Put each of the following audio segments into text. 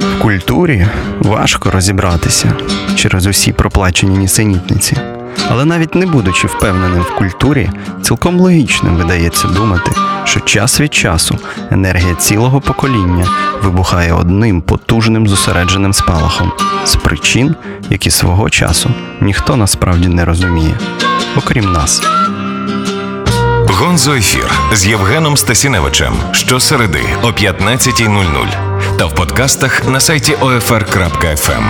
В культурі важко розібратися через усі проплачені нісенітниці. Але навіть не будучи впевненим в культурі, цілком логічним видається думати, що час від часу енергія цілого покоління вибухає одним потужним зосередженим спалахом з причин, які свого часу ніхто насправді не розуміє, окрім нас. Гонзо ефір з Євгеном Стасіневичем щосереди о 15.00 та в подкастах на сайті OFR.FM.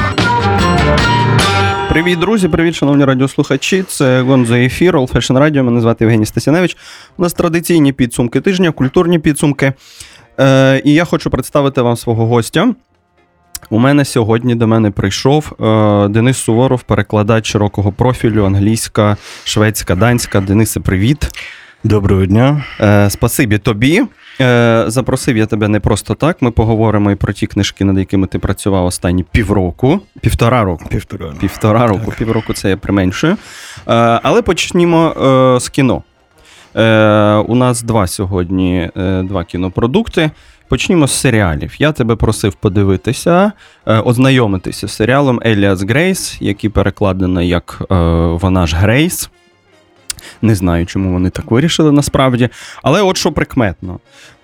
Привіт, друзі! Привіт, шановні радіослухачі. Це Гонзо ефір, All Fashion Radio. Мене звати Євгеній Стасіневич. У нас традиційні підсумки тижня, культурні підсумки. Е, І я хочу представити вам свого гостя. У мене сьогодні до мене прийшов е, Денис Суворов, перекладач широкого профілю, англійська, шведська, данська. Денисе, привіт. Доброго дня. Е, Спасибі тобі. Е, Запросив я тебе не просто так. Ми поговоримо і про ті книжки, над якими ти працював останні півроку, півтора року. Півтора. Півтора року, півроку це я применшую. Е, Але почнімо е, з кіно. Е, У нас два сьогодні е, два кінопродукти. Почнімо з серіалів. Я тебе просив подивитися, е, ознайомитися з серіалом Еліас Грейс, який перекладено як е, Вона ж Грейс. Не знаю, чому вони так вирішили насправді. Але от що прикметно.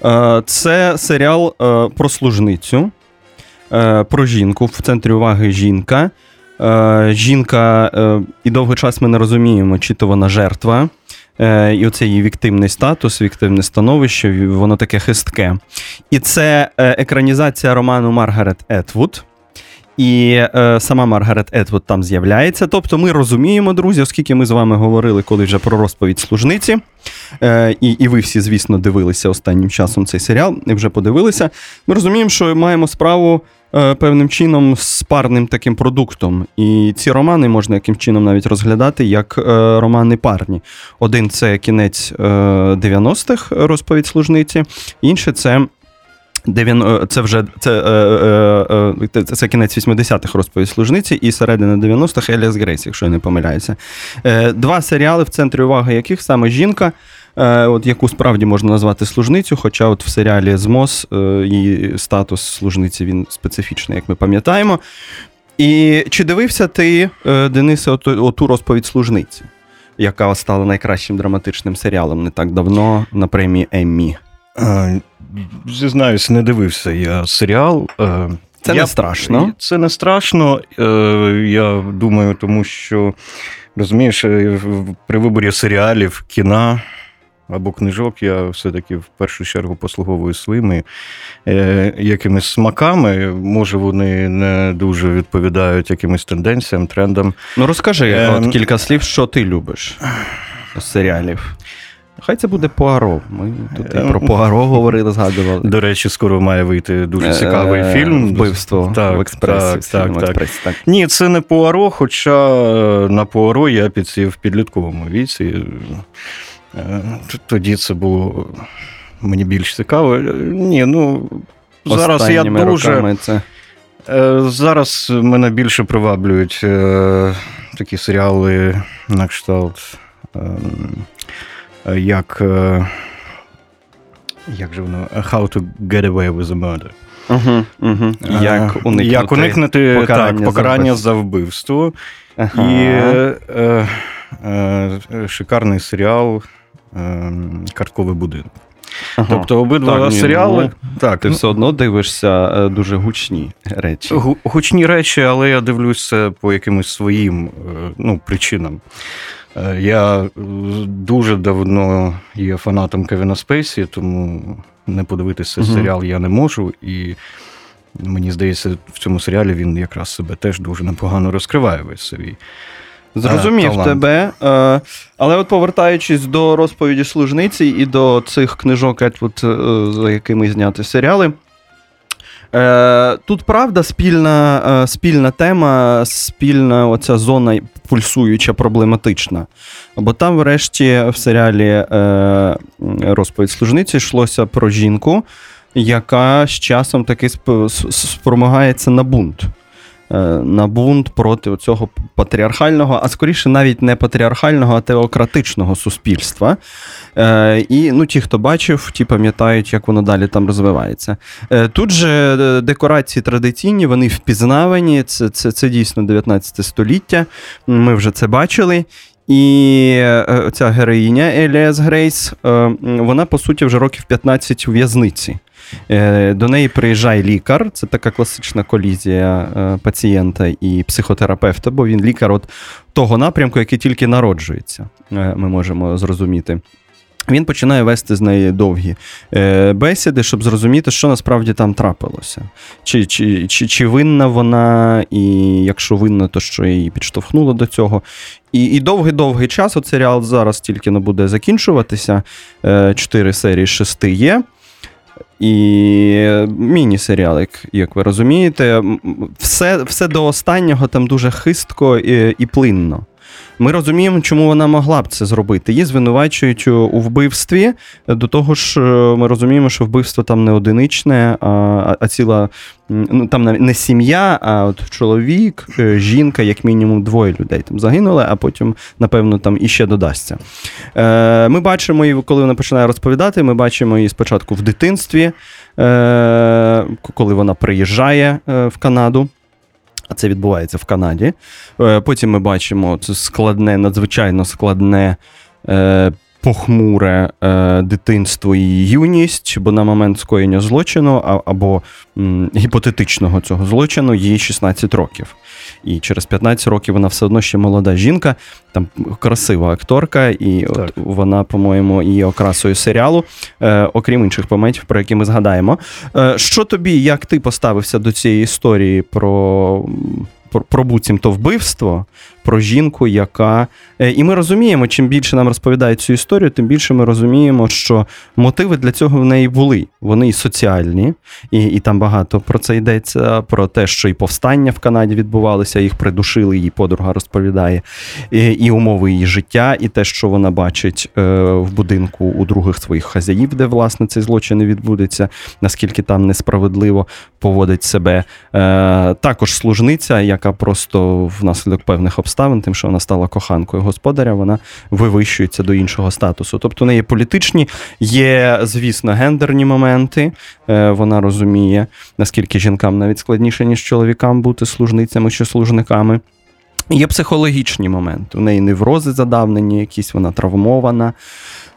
Е, Це серіал е, про служницю, е, про жінку. В центрі уваги жінка. Жінка, і довгий час ми не розуміємо, чи то вона жертва. І оце її віктивний статус, віктивне становище, воно таке хистке. І це екранізація роману Маргарет Етвуд. І е, сама Маргарет Етвуд там з'являється. Тобто ми розуміємо, друзі, оскільки ми з вами говорили коли вже про розповідь служниці, е, і, і ви всі, звісно, дивилися останнім часом цей серіал, і вже подивилися. Ми розуміємо, що маємо справу е, певним чином з парним таким продуктом. І ці романи можна яким чином навіть розглядати як е, романи парні. Один це кінець е, 90-х розповідь служниці, інший це. Дев'яно- Це вже це, е, е, е, це, це кінець 80-х розповідь служниці і середина 90-х Еліас Грейс, якщо я не помиляюся. Е, Два серіали, в центрі уваги яких саме жінка, е, от яку справді можна назвати служницю, хоча от в серіалі ЗМОС е, її статус служниці він специфічний, як ми пам'ятаємо. І чи дивився ти, е, Денисе, оту, оту розповідь служниці, яка стала найкращим драматичним серіалом не так давно на премії Еммі? Е, Зізнаюсь, не дивився я серіал. Е, Це я- не страшно. Це не страшно. Е, Я думаю, тому що розумієш, е, при виборі серіалів, кіна. Або книжок, я все-таки в першу чергу послуговуюсь своїми е, якимись смаками. Може, вони не дуже відповідають якимось тенденціям, трендам. Ну розкажи Ем. от кілька слів, що ти любиш з серіалів. Хай це буде Пуаро. Ми тут і про Ем. Пуаро говорили, згадували. До речі, скоро має вийти дуже Е, цікавий фільм. Вбивство Так, в експресі. так, так, в так. експресі, так. Ні, це не Пуаро, хоча е, на Пуаро я підсів в підлітковому віці. Е, Тоді це було мені більш цікаво. Е, Ні, ну зараз Останніми я дуже. це Е, Зараз мене більше приваблюють е, такі серіали на кшталт. Е, Як. е, Як же воно? How to get away with a murder. угу, угу. Як уникнути, як уникнути покарання так, покарання за вбивство. Ага. І е, е, шикарний серіал е, Картковий будинок. Ага. Тобто обидва Так, ні, серіали. ну, так, Ти ну, все одно дивишся е, дуже гучні речі. гучні речі, але я дивлюся по якимось своїм е, ну, причинам. Е, Я дуже давно є фанатом Кевіна Спейсі, тому не подивитися Мгм. серіал я не можу. І мені здається, в цьому серіалі він якраз себе теж дуже непогано розкриває весь свій. Зрозумів талант. тебе. Е, але от повертаючись до розповіді служниці і до цих книжок, Етвуд, е, за якими зняті серіали. Е, тут правда спільна, е, спільна тема, спільна оця зона пульсуюча, проблематична. Бо там, врешті, в серіалі е, розповідь служниці йшлося про жінку, яка з часом таки спромагається на бунт. Е, на бунт проти цього патріархального, а скоріше навіть не патріархального, а теократичного суспільства. Е, І ну, ті, хто бачив, ті пам'ятають, як воно далі там розвивається. Е, Тут же декорації традиційні, вони впізнавані. Це, це, це дійсно 19 століття. Ми вже це бачили. І ця героїня Еліас Грейс, вона, по суті, вже років 15 у в'язниці. Е, До неї приїжджає лікар, це така класична колізія е, пацієнта і психотерапевта, бо він лікар от того напрямку, який тільки народжується, е, ми можемо зрозуміти. Він починає вести з неї довгі бесіди, щоб зрозуміти, що насправді там трапилося. Чи, чи, чи, чи винна вона, і якщо винна, то що її підштовхнуло до цього. І, і довгий-довгий час от серіал зараз тільки не буде закінчуватися. Чотири серії шести є. І міні-серіал, як, як ви розумієте, все, все до останнього там дуже хистко і, і плинно. Ми розуміємо, чому вона могла б це зробити. Її звинувачують у вбивстві. До того ж, е, ми розуміємо, що вбивство там не одиничне, а, а- ціла ну там не сім'я, а от чоловік, е, жінка, як мінімум двоє людей там загинули, а потім, напевно, там іще додасться. Е, Ми бачимо її, коли вона починає розповідати. Ми бачимо її спочатку в дитинстві, коли вона приїжджає в Канаду. А це відбувається в Канаді. Е, Потім ми бачимо це складне, надзвичайно складне. Похмуре е, дитинство і юність, бо на момент скоєння злочину а, або м, гіпотетичного цього злочину їй 16 років. І через 15 років вона все одно ще молода жінка, там красива акторка, і от вона, по-моєму, є окрасою серіалу, е, окрім інших моментів, про які ми згадаємо. Е, що тобі, як ти поставився до цієї історії про, про, про буцімто вбивство, про жінку, яка. Е, І ми розуміємо, чим більше нам розповідають цю історію, тим більше ми розуміємо, що мотиви для цього в неї були. Вони і соціальні, і, і там багато про це йдеться, про те, що і повстання в Канаді відбувалися, їх придушили, її подруга розповідає, і, і умови її життя, і те, що вона бачить е, в будинку у других своїх хазяїв, де власне цей злочин і відбудеться, наскільки там несправедливо поводить себе. Е, також служниця, яка просто внаслідок певних обставин, тим, що вона стала коханкою господаря, вона вивищується до іншого статусу. Тобто, у неї політичні, є, звісно, гендерні моменти. Е, вона розуміє, наскільки жінкам навіть складніше, ніж чоловікам бути служницями чи служниками. Є психологічні моменти. У неї неврози задавнені, якісь вона травмована.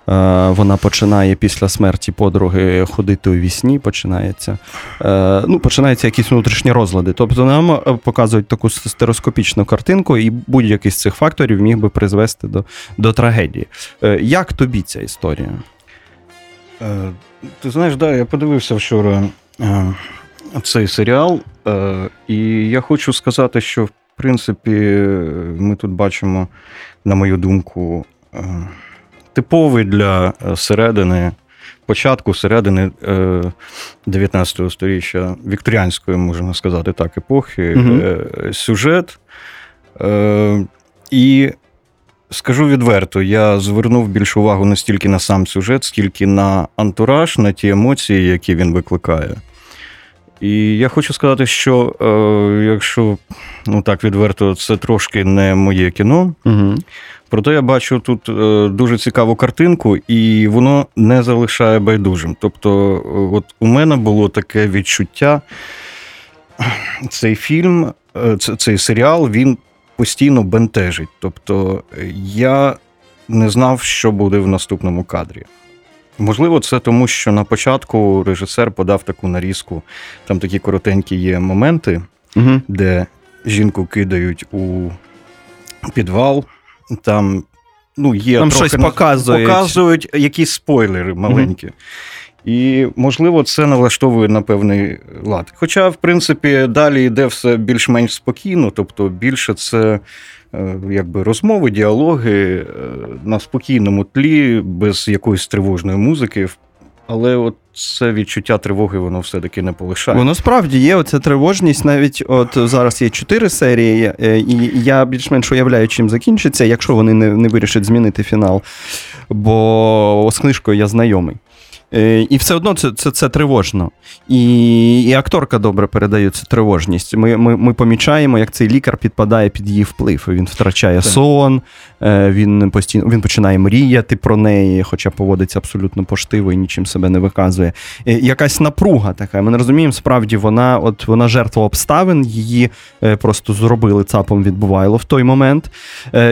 Е, Вона починає після смерті подруги ходити у вісні, починається, е, ну, починаються якісь внутрішні розлади. Тобто нам е, показують таку стероскопічну картинку, і будь-який з цих факторів міг би призвести до, до трагедії. Як тобі ця історія? Ти знаєш, да, я подивився вчора цей серіал, і я хочу сказати, що в принципі ми тут бачимо, на мою думку, типовий для е, середини, початку середини е, 19 століття, вікторіанської, можна сказати так, епохи, е, сюжет. Е, І Скажу відверто, я звернув більше увагу не стільки на сам сюжет, скільки на антураж, на ті емоції, які він викликає. І я хочу сказати, що е, якщо ну так відверто, це трошки не моє кіно. Угу. Проте я бачу тут е, дуже цікаву картинку, і воно не залишає байдужим. Тобто, е, от у мене було таке відчуття, цей фільм, е, цей серіал, він постійно бентежить. Тобто, я не знав, що буде в наступному кадрі. Можливо, це тому, що на початку режисер подав таку нарізку. Там такі коротенькі є моменти, Угу. де жінку кидають у підвал. Там ну, є Там трохи щось показують. показують якісь спойлери маленькі. І, можливо, це налаштовує на певний лад. Хоча, в принципі, далі йде все більш-менш спокійно, тобто більше це е, якби розмови, діалоги е, на спокійному тлі, без якоїсь тривожної музики. Але от це відчуття тривоги, воно все-таки не полишає. Воно справді є оця тривожність. Навіть от зараз є чотири серії, е, і я більш-менш уявляю, чим закінчиться, якщо вони не, не вирішать змінити фінал. Бо з книжкою я знайомий. Е, І все одно це це, це тривожно. І і акторка добре передає цю тривожність. Ми ми, ми помічаємо, як цей лікар підпадає під її вплив. Він втрачає так. сон, е, він постійно він починає мріяти про неї, хоча поводиться абсолютно поштиво і нічим себе не виказує. Якась напруга така. Ми не розуміємо, справді вона от вона жертва обставин, її е, просто зробили цапом відбувайло в той момент.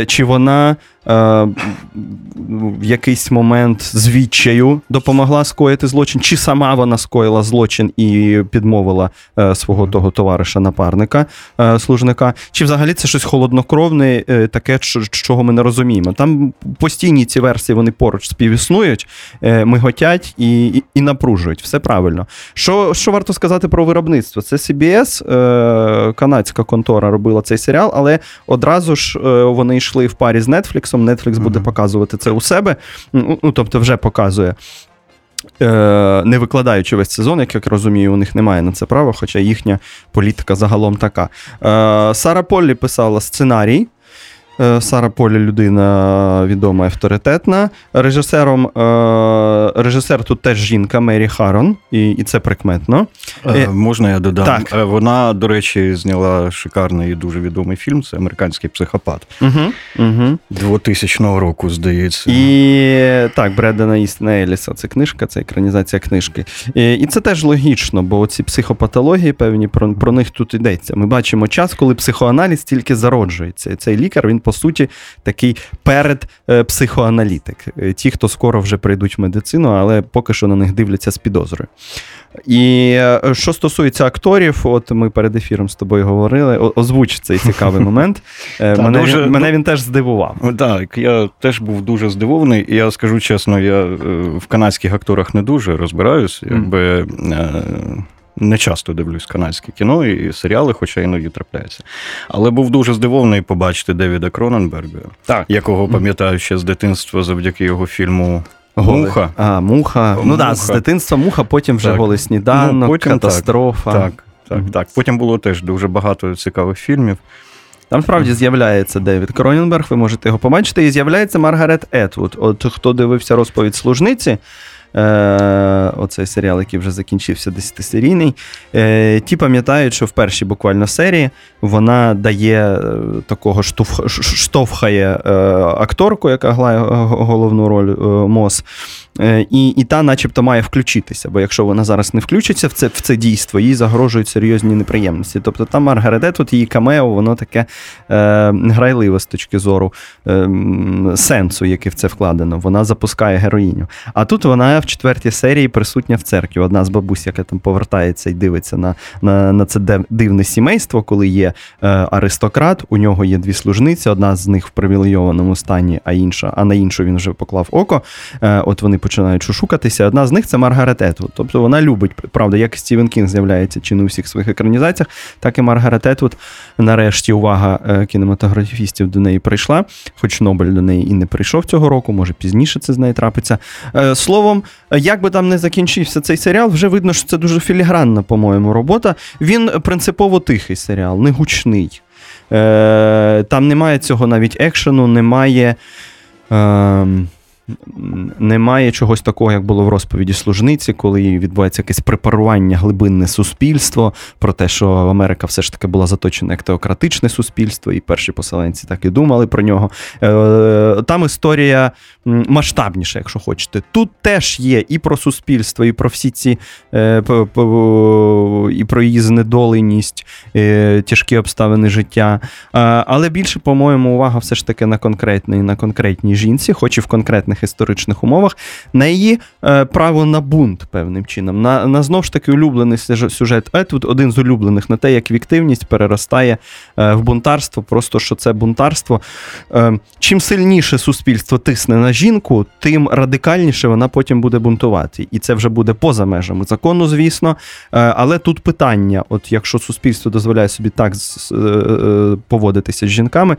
Чи вона Е, в якийсь момент з відчаю допомогла скоїти злочин, чи сама вона скоїла злочин і підмовила е, свого того товариша-напарника, е, служника, чи взагалі це щось холоднокровне, таке, чого ми не розуміємо. Там постійні ці версії вони поруч співіснують, миготять і і, і напружують. Все правильно. Що що варто сказати про виробництво? Це CBS, канадська контора робила цей серіал, але одразу ж вони йшли в парі з Netflix. Netflix Netflix буде uh-huh. показувати це у себе. Ну, ну, тобто, вже показує. Е, не викладаючи весь сезон, як я розумію, у них немає на це права, хоча їхня політика загалом така. Е, Сара Поллі писала сценарій. Е, Сара Полі людина відома, авторитетна. Режисером е, режисер тут теж жінка Мері Харон, і і це прикметно. Е, можна я додам? Так. Вона, до речі, зняла шикарний і дуже відомий фільм. Це американський психопат угу, угу. 2000 року, здається. І так, Бредена Істина Еліса це книжка, це екранізація книжки. І і це теж логічно, бо ці психопатології певні про, про них тут йдеться. Ми бачимо час, коли психоаналіз тільки зароджується. І цей лікар він по суті, такий передпсихоаналітик. Е, е, ті, хто скоро вже прийдуть в медицину, але поки що на них дивляться з підозрою. І е, що стосується акторів, от ми перед ефіром з тобою говорили, озвуч цей цікавий момент. Мене дуже, він, мене він теж здивував. Так, я теж був дуже здивований, і я скажу чесно, я в канадських акторах не дуже розбираюсь. Якби не часто дивлюсь канадське кіно і серіали, хоча іноді трапляються. Але був дуже здивований побачити Девіда Кроненберга, так. якого пам'ятаю ще з дитинства завдяки його фільму. Муха. А, Муха. Ну так, з дитинства муха, потім вже так. голий сніданок, ну, потім, катастрофа. Так, так, так, mm-hmm. так. Потім було теж дуже багато цікавих фільмів. Там справді з'являється Девід Кроненберг, ви можете його побачити, і з'являється Маргарет Етвуд. От хто дивився розповідь служниці, е, оцей серіал, який вже закінчився, десятисерійний. Е, Ті пам'ятають, що в першій буквально серії вона дає е, такого штовх, штовхає акторку, яка грає головну роль Мос. Е, і і та, начебто, має включитися, бо якщо вона зараз не включиться в це в це дійство, їй загрожують серйозні неприємності. Тобто там Маргаредет, тут її камео, воно таке е, грайливе з точки зору е, сенсу, який в це вкладено. Вона запускає героїню. А тут вона в четвертій серії присутня в церкві. Одна з бабусь, яка там повертається і дивиться на на, на це дивне сімейство, коли є е, аристократ, у нього є дві служниці, одна з них в привілейованому стані, а інша, а на іншу він вже поклав око. Е, от вони починають шушукатися. Одна з них це Маргарет Етвуд. Тобто вона любить, правда, як Стівен Кінг з'являється чи не у всіх своїх екранізаціях, так і Маргарет Етвуд. Нарешті увага е, кінематографістів до неї прийшла, хоч Нобель до неї і не прийшов цього року, може пізніше це з нею трапиться. Е, словом, як би там не закінчився цей серіал, вже видно, що це дуже філігранна, по-моєму, робота. Він принципово тихий серіал, не гучний. Е, там немає цього навіть екшену, немає. Ем, немає чогось такого, як було в розповіді служниці, коли відбувається якесь препарування глибинне суспільство про те, що Америка все ж таки була заточена як теократичне суспільство, і перші поселенці так і думали про нього. Е, там історія масштабніша, якщо хочете. Тут теж є і про суспільство, і про всі ці е, і про її знедоленість, е, тяжкі обставини життя. Але більше, по-моєму, увага все ж таки на конкретній, на конкретній жінці, хоч і в конкретних історичних умовах, на її е, право на бунт певним чином, на на знов ж таки улюблений сюжет Етвуд, один з улюблених на те, як віктивність переростає е, в бунтарство, просто що це бунтарство. Е, чим сильніше суспільство тисне на жінку, тим радикальніше вона потім буде бунтувати. І це вже буде поза межами закону, звісно. Е, але тут питання: от якщо суспільство дозволяє собі так е, е, поводитися з жінками.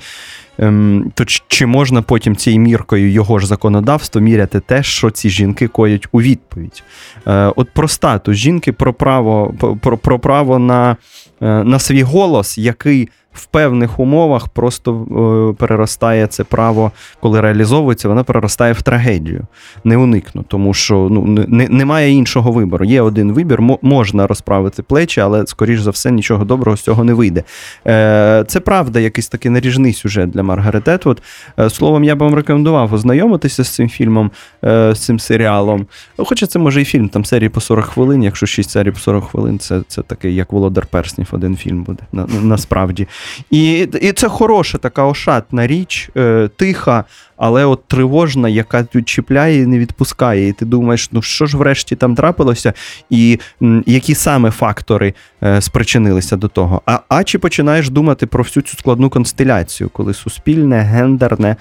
Ем, то чи можна потім цією міркою його ж законодавство міряти те, що ці жінки коять у відповідь? Е, от про статус жінки, про право про, про право на, е, на свій голос, який в певних умовах просто е, переростає це право, коли реалізовується, воно переростає в трагедію. Не уникну, тому що ну, не, немає іншого вибору. Є один вибір, можна розправити плечі, але, скоріш за все, нічого доброго з цього не вийде. Е, Це правда, якийсь такий наріжний сюжет для Маргарет Етвуд. Е, Словом, я б вам рекомендував ознайомитися з цим фільмом, е, з цим серіалом. Хоча це може і фільм, там серії по 40 хвилин, якщо 6 серій по 40 хвилин, це це такий, як Володар Перснів, один фільм буде. На, Насправді. І і це хороша така ошатна річ, е, тиха, але от тривожна, яка тут чіпляє і не відпускає. І ти думаєш, ну що ж врешті там трапилося, і м, які саме фактори е, спричинилися до того. А, а чи починаєш думати про всю цю складну констеляцію, коли суспільне, гендерне,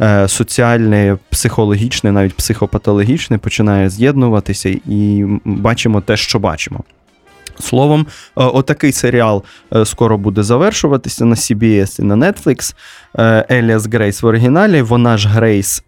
е, соціальне, психологічне, навіть психопатологічне починає з'єднуватися, і бачимо те, що бачимо. Словом, е, отакий серіал е, скоро буде завершуватися на CBS і на Netflix. Еліас Грейс в оригіналі. Вона ж Грейс.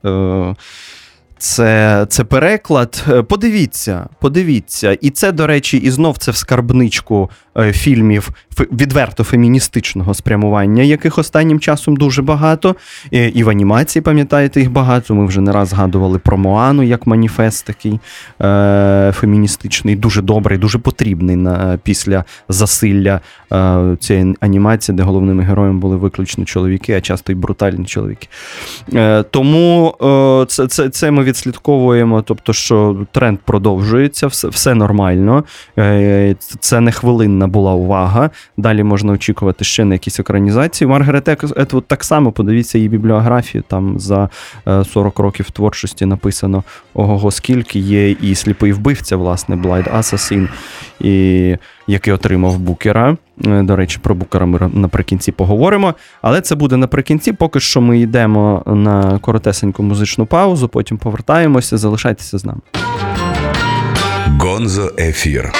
Це це переклад. Е, подивіться, подивіться. І це, до речі, і знов це в скарбничку е, фільмів відверто феміністичного спрямування, яких останнім часом дуже багато. І в анімації, пам'ятаєте, їх багато. Ми вже не раз згадували про Моану як маніфест такий е, феміністичний, дуже добрий, дуже потрібний на, після засилля е, цієї анімації, де головними героями були виключно чоловіки, а часто й брутальні чоловіки. Е, Тому е, це, це, це ми відслідковуємо, тобто, що тренд продовжується, все все нормально. Е, це не хвилинна була увага. Далі можна очікувати ще на якісь екранізації. Маргарет Етвуд так само подивіться її бібліографію. Там за 40 е, років творчості написано ого, скільки є і сліпий вбивця, власне, Assassin, і який отримав букера. Е, до речі, про букера ми наприкінці поговоримо. Але це буде наприкінці. Поки що ми йдемо на коротесеньку музичну паузу, потім повертаємося. Залишайтеся з нами. Гонзо ефір.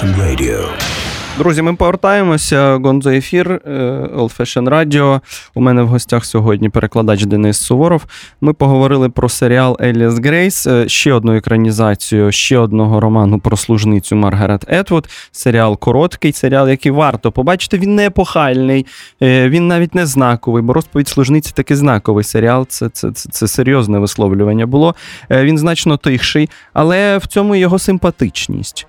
Radio. Друзі, ми повертаємося. Гонзо ефір, е, Old Fashion Radio. У мене в гостях сьогодні перекладач Денис Суворов. Ми поговорили про серіал Еліас Грейс, е, ще одну екранізацію, ще одного роману про служницю Маргарет Етвуд. Серіал короткий, серіал, який варто побачити. Він не епохальний, е, він навіть не знаковий, бо розповідь служниці такий знаковий серіал. Це, це, це, це серйозне висловлювання було. Він значно тихший, але в цьому його симпатичність.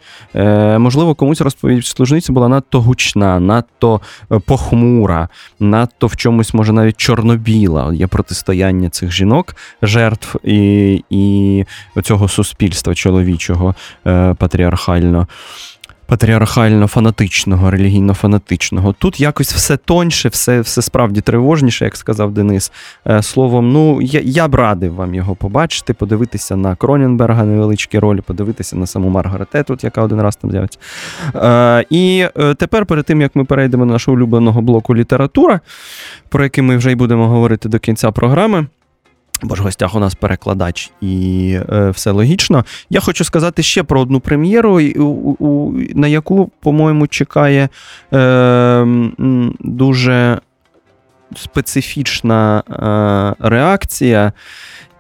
Можливо, комусь розповідь служниці була надто гучна, надто е, похмура, надто в чомусь, може, навіть чорно-біла. Є протистояння цих жінок, жертв і і цього суспільства чоловічого е, патріархально патріархально-фанатичного, релігійно-фанатичного. Тут якось все тоньше, все все справді тривожніше, як сказав Денис. Е, словом, ну я я б радив вам його побачити, подивитися на Кроненберга невеличкі ролі, подивитися на саму Маргарет тут, яка один раз там з'явиться. Е, І е, тепер, перед тим як ми перейдемо до нашого улюбленого блоку література, про який ми вже й будемо говорити до кінця програми. Бо ж гостях у нас перекладач і е, все логічно. Я хочу сказати ще про одну прем'єру, у, у, на яку, по-моєму, чекає е, дуже специфічна е, реакція.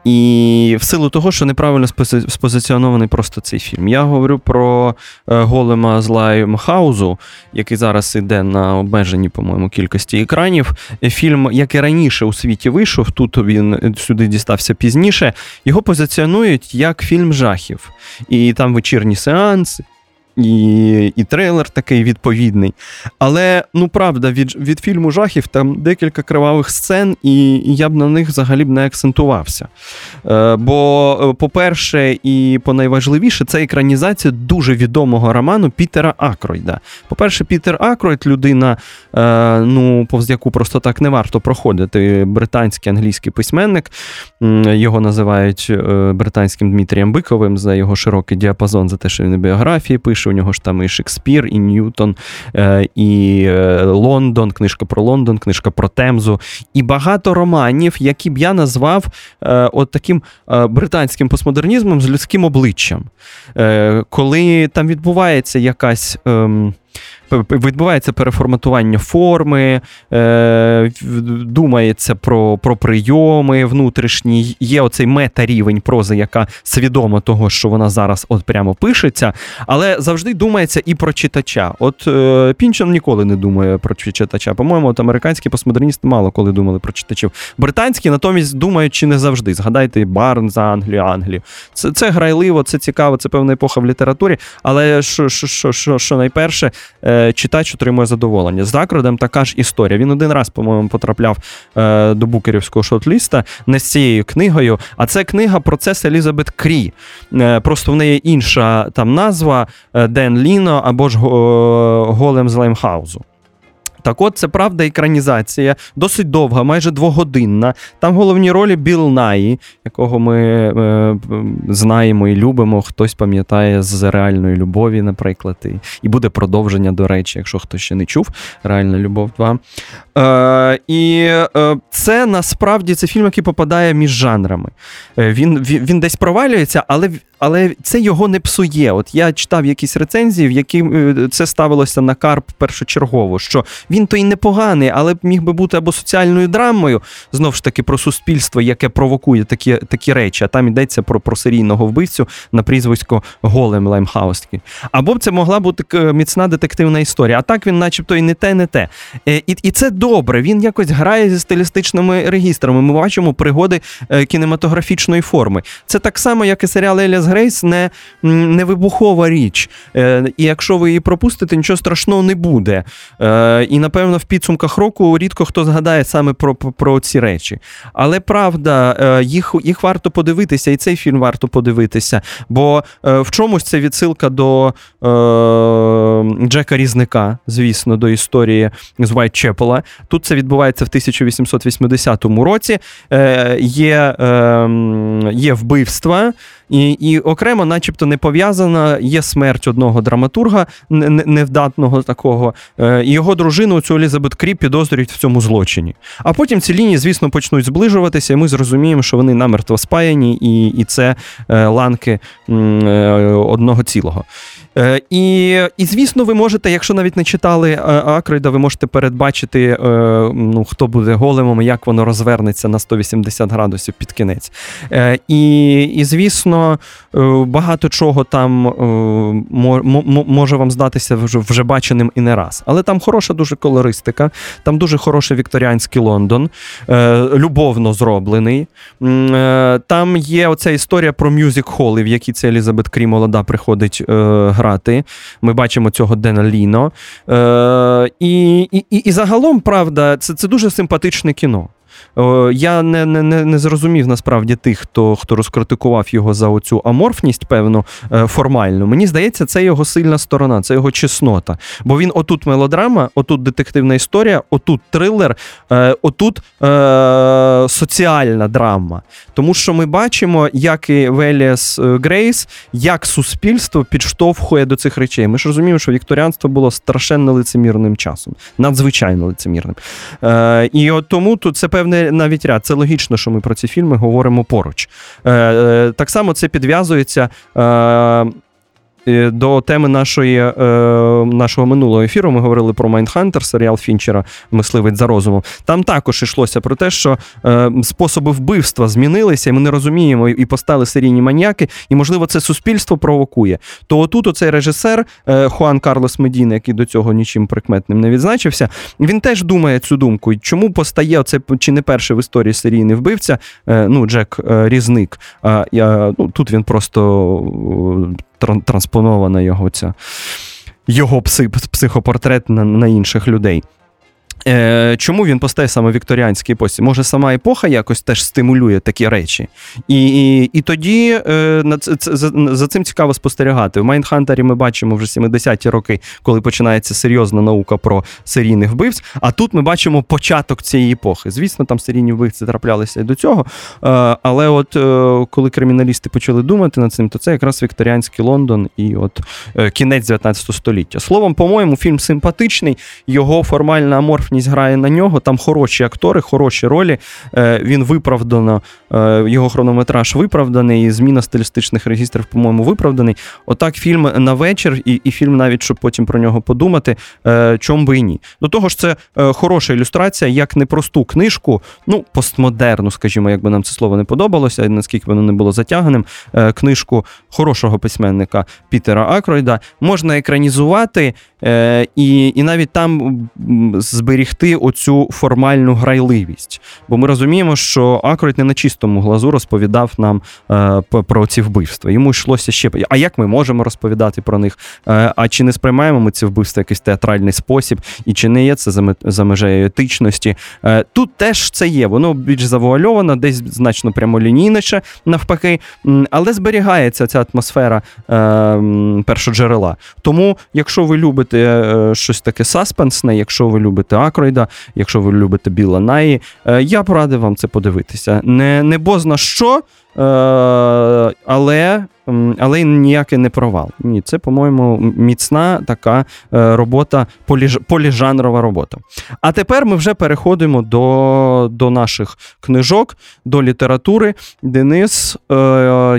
І в силу того, що неправильно спозиціонований просто цей фільм. Я говорю про е, голема з Лаймхаузу, який зараз іде на обмеженій, по-моєму, кількості екранів. Фільм, як і раніше у світі вийшов, тут він сюди дістався пізніше. Його позиціонують як фільм жахів. І там вечірні сеанси і і трейлер такий відповідний. Але ну правда, від від фільму жахів там декілька кривавих сцен, і, я б на них взагалі б не акцентувався. Е, Бо, е, по-перше, і по-найважливіше, це екранізація дуже відомого роману Пітера Акройда. По-перше, Пітер Акройд людина, е, ну, повз яку просто так не варто проходити. Британський англійський письменник. Його називають е, британським Дмитрієм Биковим за його широкий діапазон, за те, що він біографії пише у нього ж там і Шекспір, і Ньютон, е, і е, Лондон, книжка про Лондон, книжка про Темзу, і багато романів, які б я назвав е, от таким британським постмодернізмом з людським обличчям. Коли там відбувається якась. Відбувається переформатування форми, е, думається про про прийоми внутрішні. Є оцей мета-рівень прози, яка свідома того, що вона зараз от прямо пишеться, але завжди думається і про читача. От е, Пінчон ніколи не думає про читача. По-моєму, от американські постмодерністи мало коли думали про читачів. Британські натомість думають чи не завжди. Згадайте Барн за Англію, Англію. Це це грайливо, це цікаво, це певна епоха в літературі. Але що що, що, що, що найперше. Е, читач отримує задоволення. З Закродем така ж історія. Він один раз, по-моєму, потрапляв е, до букерівського шотліста не з цією книгою, а це книга Процес Елізабет Крі. Е, просто в неї інша там назва е, Ден Ліно або ж Голем з Лаймхаузу. Так от, це правда екранізація, досить довга, майже двогодинна. Там головні ролі Біл Наї, якого ми е, знаємо і любимо. Хтось пам'ятає з реальної любові, наприклад. І, і буде продовження, до речі, якщо хтось ще не чув. Реальна любов 2. Е, І е, це насправді це фільм, який попадає між жанрами. Е, він, він, Він десь провалюється, але але це його не псує. От я читав якісь рецензії, в які е, це ставилося на карп першочергово, що він то й непоганий, але міг би бути або соціальною драмою, знову ж таки, про суспільство, яке провокує такі такі речі. А там йдеться про про серійного вбивцю на прізвисько Голем Лаймхаустки. Або це могла бути міцна детективна історія. А так він, начебто, і не те, не те. Е, і, І це добре. Він якось грає зі стилістичними регістрами. Ми бачимо пригоди е, кінематографічної форми. Це так само, як і серіал Еліас Грейс не не вибухова річ. Е, І якщо ви її пропустите, нічого страшного не буде. Е, І напевно в підсумках року рідко хто згадає саме про про ці речі. Але правда, їх їх варто подивитися, і цей фільм варто подивитися. Бо в чомусь це відсилка до е, Джека Різника, звісно, до історії з Вайтчепела. Тут це відбувається в 1880 році. Е, Є, е, Є вбивства І і окремо, начебто, не пов'язана, є смерть одного драматурга не- не- невдатного такого, е, і його дружину, цю Елізабет Кріп, підозрюють в цьому злочині. А потім ці лінії, звісно, почнуть зближуватися, і ми зрозуміємо, що вони намертво спаяні, і, і це е, ланки е, одного цілого. І, і звісно, ви можете, якщо навіть не читали Акройда, ви можете передбачити, ну, хто буде големом, як воно розвернеться на 180 градусів під кінець. І, і звісно, е, багато чого там е, мо- мо- може вам здатися вже, баченим і не раз. Але там хороша дуже колористика, там дуже хороший вікторіанський Лондон, е, любовно зроблений. Там є оця історія про мюзик-холи, в які ця Елізабет Крі молода приходить грати. Ми бачимо цього Дена Ліно. І, і, і, і загалом, правда, це, це дуже симпатичне кіно. О, Я не, не, не, не зрозумів насправді тих, хто, хто розкритикував його за оцю аморфність, певну, е, формальну. Мені здається, це його сильна сторона, це його чеснота. Бо він отут мелодрама, отут детективна історія, отут трилер, е, отут е, соціальна драма. Тому що ми бачимо, як і Веліас е, Грейс, як суспільство підштовхує до цих речей. Ми ж розуміємо, що вікторіанство було страшенно лицемірним часом, надзвичайно лицемірним. Е, і от тому тут це певний навіть ряд. Це логічно, що ми про ці фільми говоримо поруч. Е, е, так само це підв'язується. Е, До теми нашої, е, нашого минулого ефіру ми говорили про Майндхантер, серіал Фінчера Мисливець за розумом. Там також йшлося про те, що е, способи вбивства змінилися, і ми не розуміємо, і постали серійні маньяки, і, можливо, це суспільство провокує. То отут оцей режисер е, Хуан Карлос Медіна, який до цього нічим прикметним не відзначився, він теж думає цю думку. Чому постає оце чи не перший в історії серійний вбивця, ну, Джек Різник. Я, ну, тут він просто транспонована його ця. Його пси, психопортрет на, на інших людей. Е, чому він постає саме вікторіанський посіб? Може, сама епоха якось теж стимулює такі речі. І, і, і тоді е, на це, за, за цим цікаво спостерігати. В Майндхантері ми бачимо вже 70-ті роки, коли починається серйозна наука про серійних вбивць. А тут ми бачимо початок цієї епохи. Звісно, там серійні вбивці траплялися і до цього. Е, але от е, коли криміналісти почали думати над цим, то це якраз вікторіанський Лондон і от е, кінець 19 століття. Словом, по-моєму, фільм симпатичний, його формальна аморфність грає на нього. Там хороші актори, хороші ролі. Е, Він виправдано, е, його хронометраж виправданий, і зміна стилістичних регістрів, по-моєму, виправданий. Отак, фільм на вечір, і, і фільм, навіть щоб потім про нього подумати, е, чом би і ні. До того ж, це хороша ілюстрація, як непросту книжку, ну, постмодерну, скажімо, якби нам це слово не подобалося, наскільки воно не було затяганим. Книжку хорошого письменника Пітера Акройда можна екранізувати і, і навіть там м, зберігти оцю формальну грайливість. Бо ми розуміємо, що Акройд не на чистому глазу розповідав нам е, про ці вбивства. Йому йшлося ще. А як ми можемо розповідати про них? Е, а чи не сприймаємо ми ці вбивства якийсь театральний спосіб, і чи не є це за, за межею етичності? Е, тут теж це є, воно більш завуальовано, десь значно прямолінійніше, навпаки, але зберігається ця атмосфера е, першоджерела. Тому, якщо ви любите е, щось таке саспенсне, якщо ви любите Акройда, якщо ви любите Біла Наї, е, я порадив вам це подивитися. Не, не бозна що, е, але, але й ніякий не провал. Ні, це, по-моєму, міцна така е, робота, поліж, поліжанрова робота. А тепер ми вже переходимо до, до наших книжок, до літератури. Денис, е,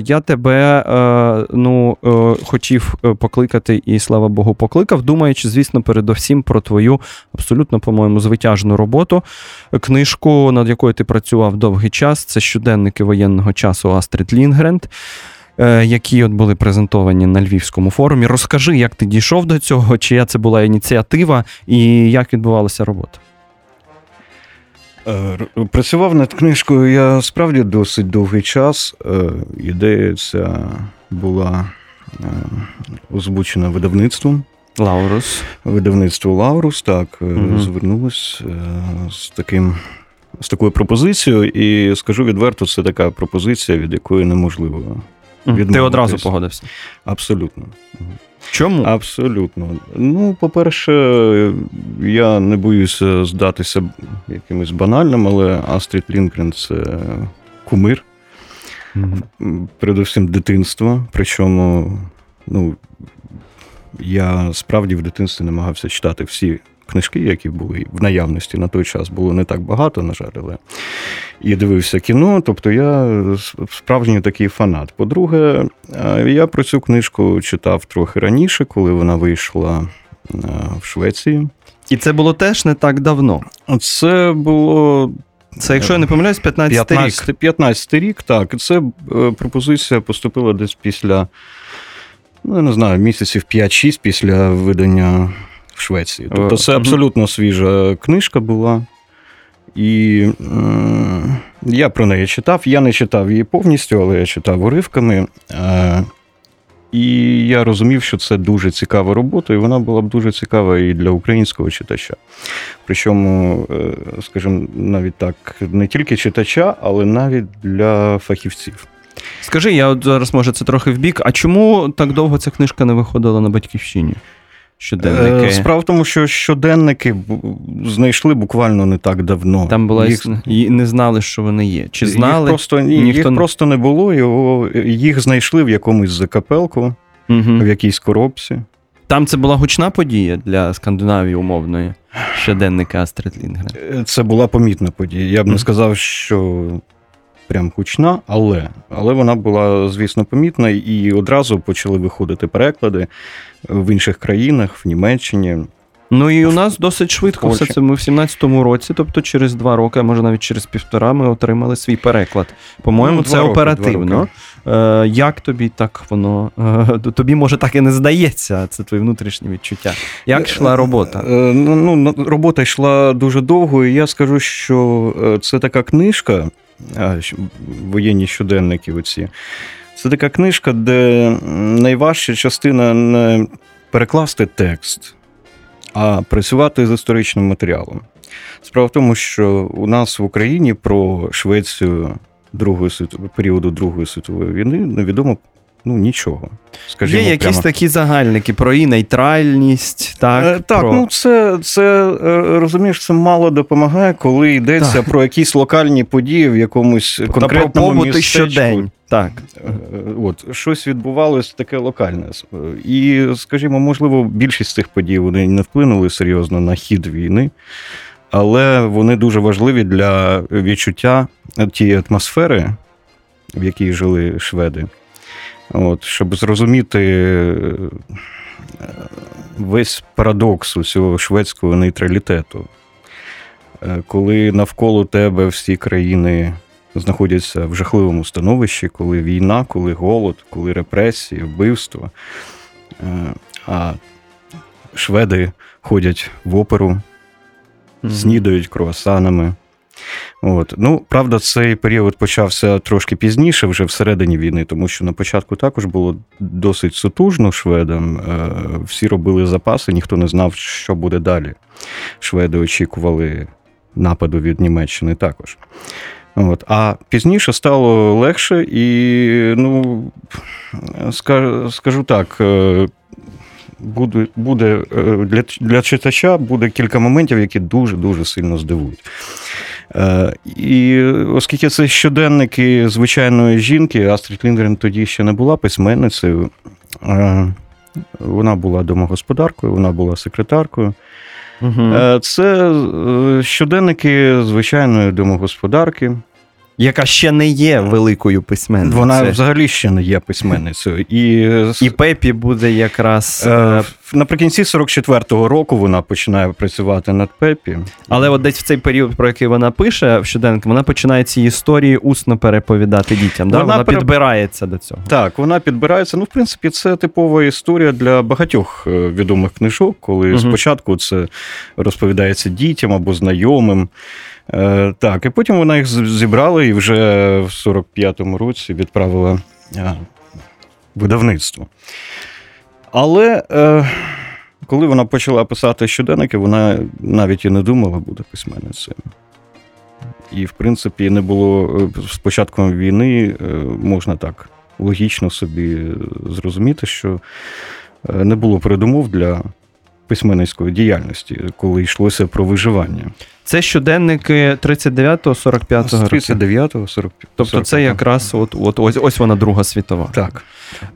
я тебе е, ну, е, хотів е, покликати і слава Богу, покликав, думаючи, звісно, передовсім про твою абсолютно, по-моєму, звитяжну роботу. Книжку, над якою ти працював довгий час, це щоденники воєнного часу Астрид Лінгренд. Е, Які от були презентовані на Львівському форумі. Розкажи, як ти дійшов до цього, чия це була ініціатива і як відбувалася робота? Е, Працював над книжкою я справді досить довгий час. Е, Ідея ця була озвучена видавництвом. Лаурус. Видавництво Лаурус так Мгм. звернулось з таким. З такою пропозицією, і скажу відверто, це така пропозиція, від якої неможливо. Ти одразу погодився. Абсолютно. Чому? Абсолютно. Ну, по-перше, я не боюся здатися якимось банальним, але Астрід Лінкрен це кумир. М, Передусім дитинство. Причому, ну, я справді в дитинстві намагався читати всі книжки, які були в наявності на той час. Було не так багато, на жаль, але і дивився кіно. Тобто я справжній такий фанат. По-друге, е, я про цю книжку читав трохи раніше, коли вона вийшла е, в Швеції. І це було теж не так давно. Це було Це, якщо я не помиляюсь, 15 рік. 15, 15 рік, так. Це е, пропозиція поступила десь після, ну, я не знаю, місяців 5-6 після видання в Швеції. Тобто це Е, абсолютно свіжа книжка була. І м, я про неї читав. Я не читав її повністю, але я читав уривками. Е, і я розумів, що це дуже цікава робота, і вона була б дуже цікава і для українського читача. Причому, е, скажімо, навіть так, не тільки читача, але навіть для фахівців. Скажи, я от зараз, може, це трохи вбік. А чому так довго ця книжка не виходила на батьківщині? Щоденники. Е, Справа в тому, що щоденники знайшли буквально не так давно. Там була їх, і не знали, що вони є. Чи знали? Їх просто, ні, Ніхто їх просто не було, його, їх знайшли в якомусь закапелку, Мгм. в якійсь коробці. Там це була гучна подія для Скандинавії умовної щоденника Астрид Лінгрен. Е, Це була помітна подія. Я б не сказав, що прям гучна, але, але вона була, звісно, помітна, і одразу почали виходити переклади в інших країнах, в Німеччині. Ну і у нас досить швидко все це. Ми в 17-му році, тобто через два роки, а може навіть через півтора, ми отримали свій переклад. По-моєму, Ну, це роки, оперативно. Е, як тобі так воно? Е, тобі може так і не здається, це твої внутрішні відчуття. Як йшла робота? Е, Ну, ну, робота йшла дуже довго, і я скажу, що е, це така книжка, воєнні щоденники. Оці. Це така книжка, де найважча частина не перекласти текст, а працювати з історичним матеріалом. Справа в тому, що у нас в Україні про Швецію Другої періоду Другої світової війни невідомо ну, нічого. Скажімо, Є якісь прямо. такі загальники про її нейтральність, так? Е, Так, про... ну це, це е, розумієш, це мало допомагає, коли йдеться про якісь локальні події в якомусь Та про конкретному побути щодень. Так. Е, От щось відбувалось таке локальне. І, скажімо, можливо, більшість цих подій вони не вплинули серйозно на хід війни, але вони дуже важливі для відчуття тієї атмосфери, в якій жили шведи. От, щоб зрозуміти е, весь парадокс у цього шведського нейтралітету. Е, Коли навколо тебе всі країни знаходяться в жахливому становищі, коли війна, коли голод, коли репресії, вбивства. Е, А шведи ходять в оперу, снідають круасанами. От. Ну, правда, цей період почався трошки пізніше, вже всередині війни, тому що на початку також було досить сутужно шведам. Е, Всі робили запаси, ніхто не знав, що буде далі. Шведи очікували нападу від Німеччини також. От. А пізніше стало легше, і, ну, скажу, так, е, буде, буде е, для, для читача буде кілька моментів, які дуже-дуже сильно здивують. Е, І оскільки це щоденники звичайної жінки, Астрід Лінгрен тоді ще не була письменницею. е, Вона була домогосподаркою, вона була секретаркою. Е, Це щоденники звичайної домогосподарки. Яка ще не є великою письменницею. Вона взагалі ще не є письменницею. І, І Пепі буде якраз. е, наприкінці 44-го року вона починає працювати над Пепі. Але от десь в цей період, про який вона пише в щоденник, вона починає ці історії усно переповідати дітям. Да? Вона Вона, пере- підбирається до цього. Так, вона підбирається. Ну, в принципі, це типова історія для багатьох е, відомих книжок, коли Мгм. спочатку це розповідається дітям або знайомим. Е, так, і потім вона їх зібрала і вже в 45-му році відправила е, видавництво. Але е, коли вона почала писати щоденники, вона навіть і не думала бути письменницею. І, в принципі, не було з початком війни, можна так логічно собі зрозуміти, що не було передумов для письменницької діяльності, коли йшлося про виживання. Це щоденники 39-го, 45-го З року. 39-го, 40 Тобто це якраз от, от, ось, ось вона Друга світова. Так.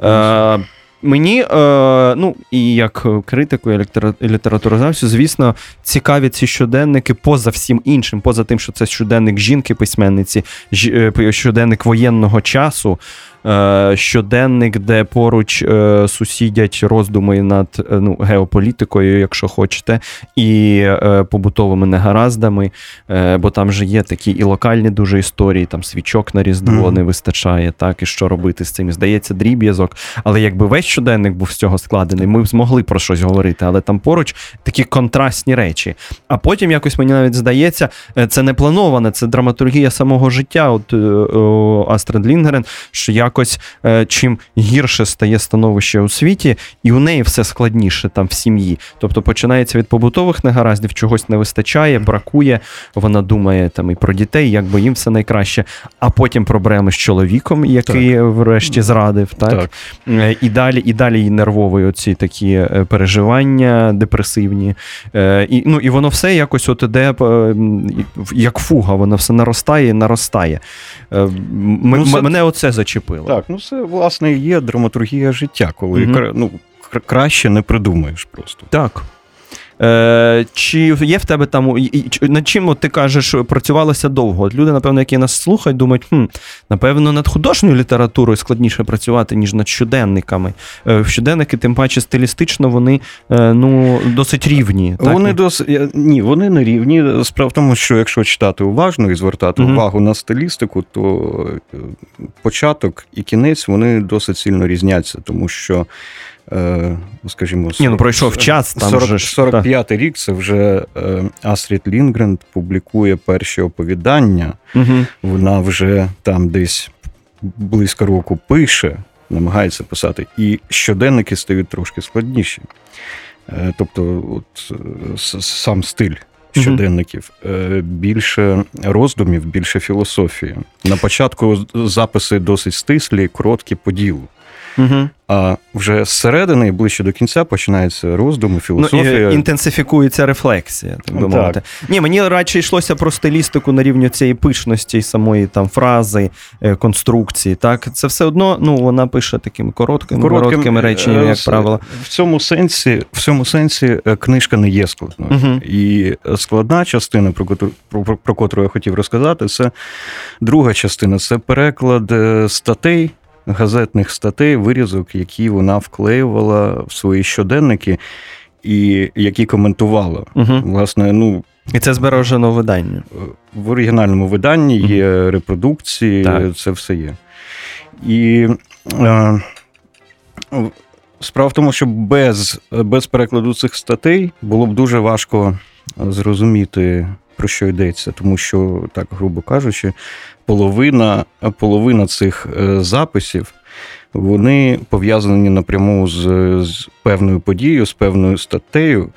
Е, мені, е, ну, і як критику, і літера- літературознавцю, звісно, цікаві ці щоденники поза всім іншим, поза тим, що це щоденник жінки-письменниці, е, щоденник воєнного часу. Е, Щоденник, де поруч е, сусідять роздуми над е, ну, геополітикою, якщо хочете, і побутовими негараздами, бо там же є такі і локальні дуже історії, там свічок на Різдво Мгм. не вистачає, так, і що робити з цим. Здається, дріб'язок. Але якби весь щоденник був з цього складений, ми б змогли про щось говорити, але там поруч такі контрастні речі. А потім якось мені навіть здається, це не плановане, це драматургія самого життя. От Астрид Лінгерен, що якось е, чим гірше стає становище у світі, і у неї все складніше там в сім'ї. Тобто починається від побутових негараздів, чогось не вистачає, бракує. Вона думає там і про дітей, як би їм все найкраще, а потім проблеми з чоловіком, який врешті зрадив. Так? Так. Е, І далі, і далі її нервові оці такі е, переживання депресивні. Е, І, ну, і воно все якось от іде е, як фуга, воно все наростає і наростає. М- Ну, це- Мене оце зачепило. Так, ну це власне є драматургія життя, коли кра- ну, краще не придумаєш просто. Так. Е, чи є в тебе там, над чим от ти кажеш, працювалося довго? От люди, напевно, які нас слухають, думають, хм, напевно, над художньою літературою складніше працювати, ніж над щоденниками. Е, щоденники, тим паче, стилістично, вони е, ну, досить рівні. Так? Вони дос... ні, вони не рівні. Справа в тому, що якщо читати уважно і звертати Мгм. увагу на стилістику, то початок і кінець вони досить сильно різняться, тому що. Е, Скажімо, Ні, ну, пройшов час, там 40, же ж, 45-й рік це вже е, Астрід Лінгрен публікує перші оповідання. Угу. Вона вже там десь близько року пише, намагається писати, і щоденники стають трошки складніші. Е, Тобто, от сам стиль щоденників, більше роздумів, більше філософії. На початку записи досить стислі, короткі по ділу. Угу. А вже зсередини, ближче до кінця, починаються роздуми, Ну, філософія. і, інтенсифікується рефлексія, так би Так. мовити. Ні, мені радше йшлося про стилістику на рівні цієї пишності, самої там фрази, е, конструкції. Так, це все одно, ну вона пише такими короткими, короткими, реченнями, е, як правило. В цьому сенсі, в цьому сенсі е, книжка не є складною. Мгм. І складна частина, про котру, про, про- про котру я хотів розказати, це друга частина це переклад статей, газетних статей, вирізок, які вона вклеювала в свої щоденники і які коментувала. Угу. Власне, ну, І це збережено в виданні. в оригінальному виданні є репродукції, Так. це все є. І е, справа в тому, що без, без перекладу цих статей було б дуже важко зрозуміти, про що йдеться, тому що, так грубо кажучи, половина, половина цих е, записів. Вони пов'язані напряму з, з певною подією, з певною статтею,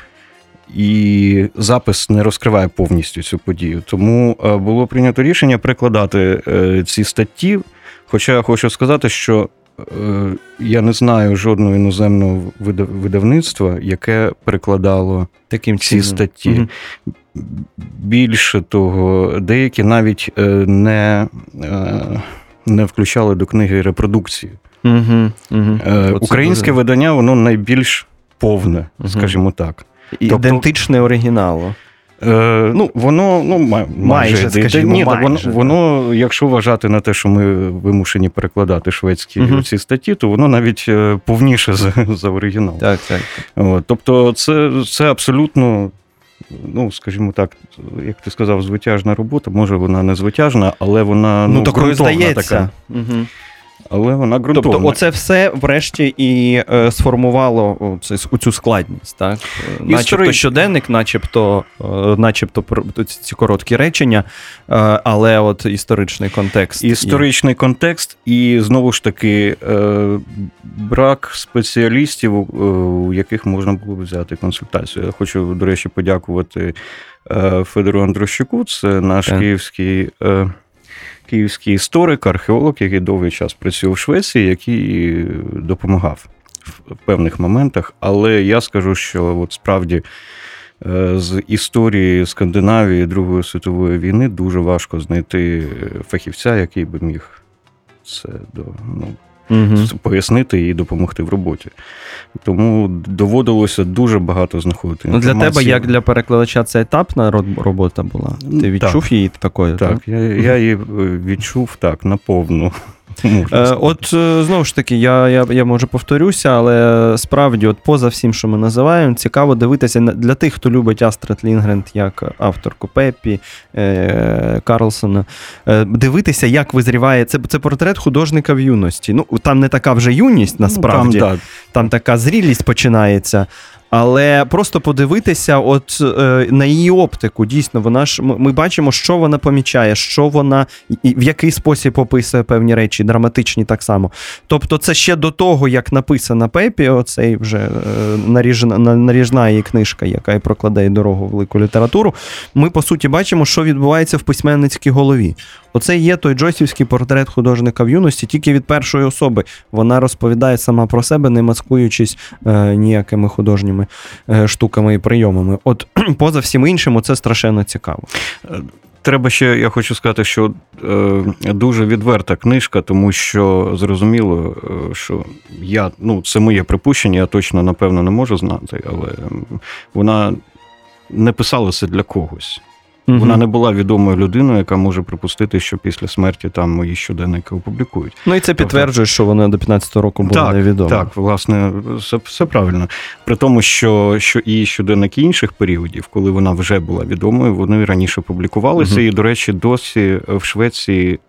і запис не розкриває повністю цю подію. Тому е, було прийнято рішення перекладати е, ці статті. Хоча я хочу сказати, що я не знаю жодного іноземного видавництва, яке перекладало Таким ці статті. Більше того, деякі навіть е, не, е, не включали до книги репродукції. Е, Українське видання воно найбільш повне, скажімо так. ідентичне оригіналу. Е, ну, воно ну, май- майже, Майже, скажімо, ні, майже, воно, воно, якщо вважати на те, що ми вимушені перекладати шведські Мгм. ці статті, то воно навіть е, повніше за, за оригінал. Так, так. От, тобто, це, це абсолютно, ну, скажімо так, як ти сказав, звитяжна робота. Може, вона не звитяжна, але вона Ну, ну, такою ґрунтовна здається. така. Угу. Але вона ґрунтовна. Тобто, оце все врешті і е, сформувало оцю складність, так? Е, Начебто щоденник, начебто, е, начебто ці ці короткі речення, е, але от історичний контекст. є. Історичний контекст, і знову ж таки е, брак спеціалістів, у- у яких можна було б взяти консультацію. Я хочу, до речі, подякувати е, Федору Андрощуку, це наш Так. київський. е, Київський історик, археолог, який довгий час працював в Швеції, який допомагав в певних моментах, але я скажу, що от справді е, з історії Скандинавії Другої світової війни дуже важко знайти фахівця, який би міг це до, ну, Угу. пояснити і допомогти в роботі. Тому доводилося дуже багато знаходити. Ну, для тебе, як для перекладача, це етапна робота була? Ти відчув її такою? Так, я, я її е, відчув так, наповну. Е, от е, знову ж таки, я, я, я може повторюся, але справді, от поза всім, що ми називаємо, цікаво дивитися для тих, хто любить Астрид Лінгренд як авторку Пеппі е, Карлсона. Е, дивитися, як визріває. Це, це портрет художника в юності. Ну, там не така вже юність, насправді. Ну, там, так. там така зрілість починається. Але просто подивитися, от е, на її оптику, дійсно, вона ж ми, бачимо, що вона помічає, що вона і- в який спосіб описує певні речі, драматичні так само. Тобто, це ще до того, як написана Пепі, оцей вже е, наріжна, наріжна її книжка, яка і прокладає дорогу в велику літературу. Ми по суті бачимо, що відбувається в письменницькій голові. Оце є той джойсівський портрет художника в юності, тільки від першої особи. Вона розповідає сама про себе, не маскуючись е, ніякими художніми е, штуками і прийомами. От поза всім іншим, це страшенно цікаво. Треба ще, я хочу сказати, що е, дуже відверта книжка, тому що зрозуміло, е, що я, ну, це моє припущення, я точно, напевно, не можу знати, але вона не писалася для когось. Вона не була відомою людиною, яка може припустити, що після смерті там мої щоденники опублікують. Ну і це підтверджує, що вона до 15-го року була так, невідома. Так, власне, все, все правильно. При тому, що, що і щоденники інших періодів, коли вона вже була відомою, вони раніше публікувалися. Угу. І, до речі, досі в Швеції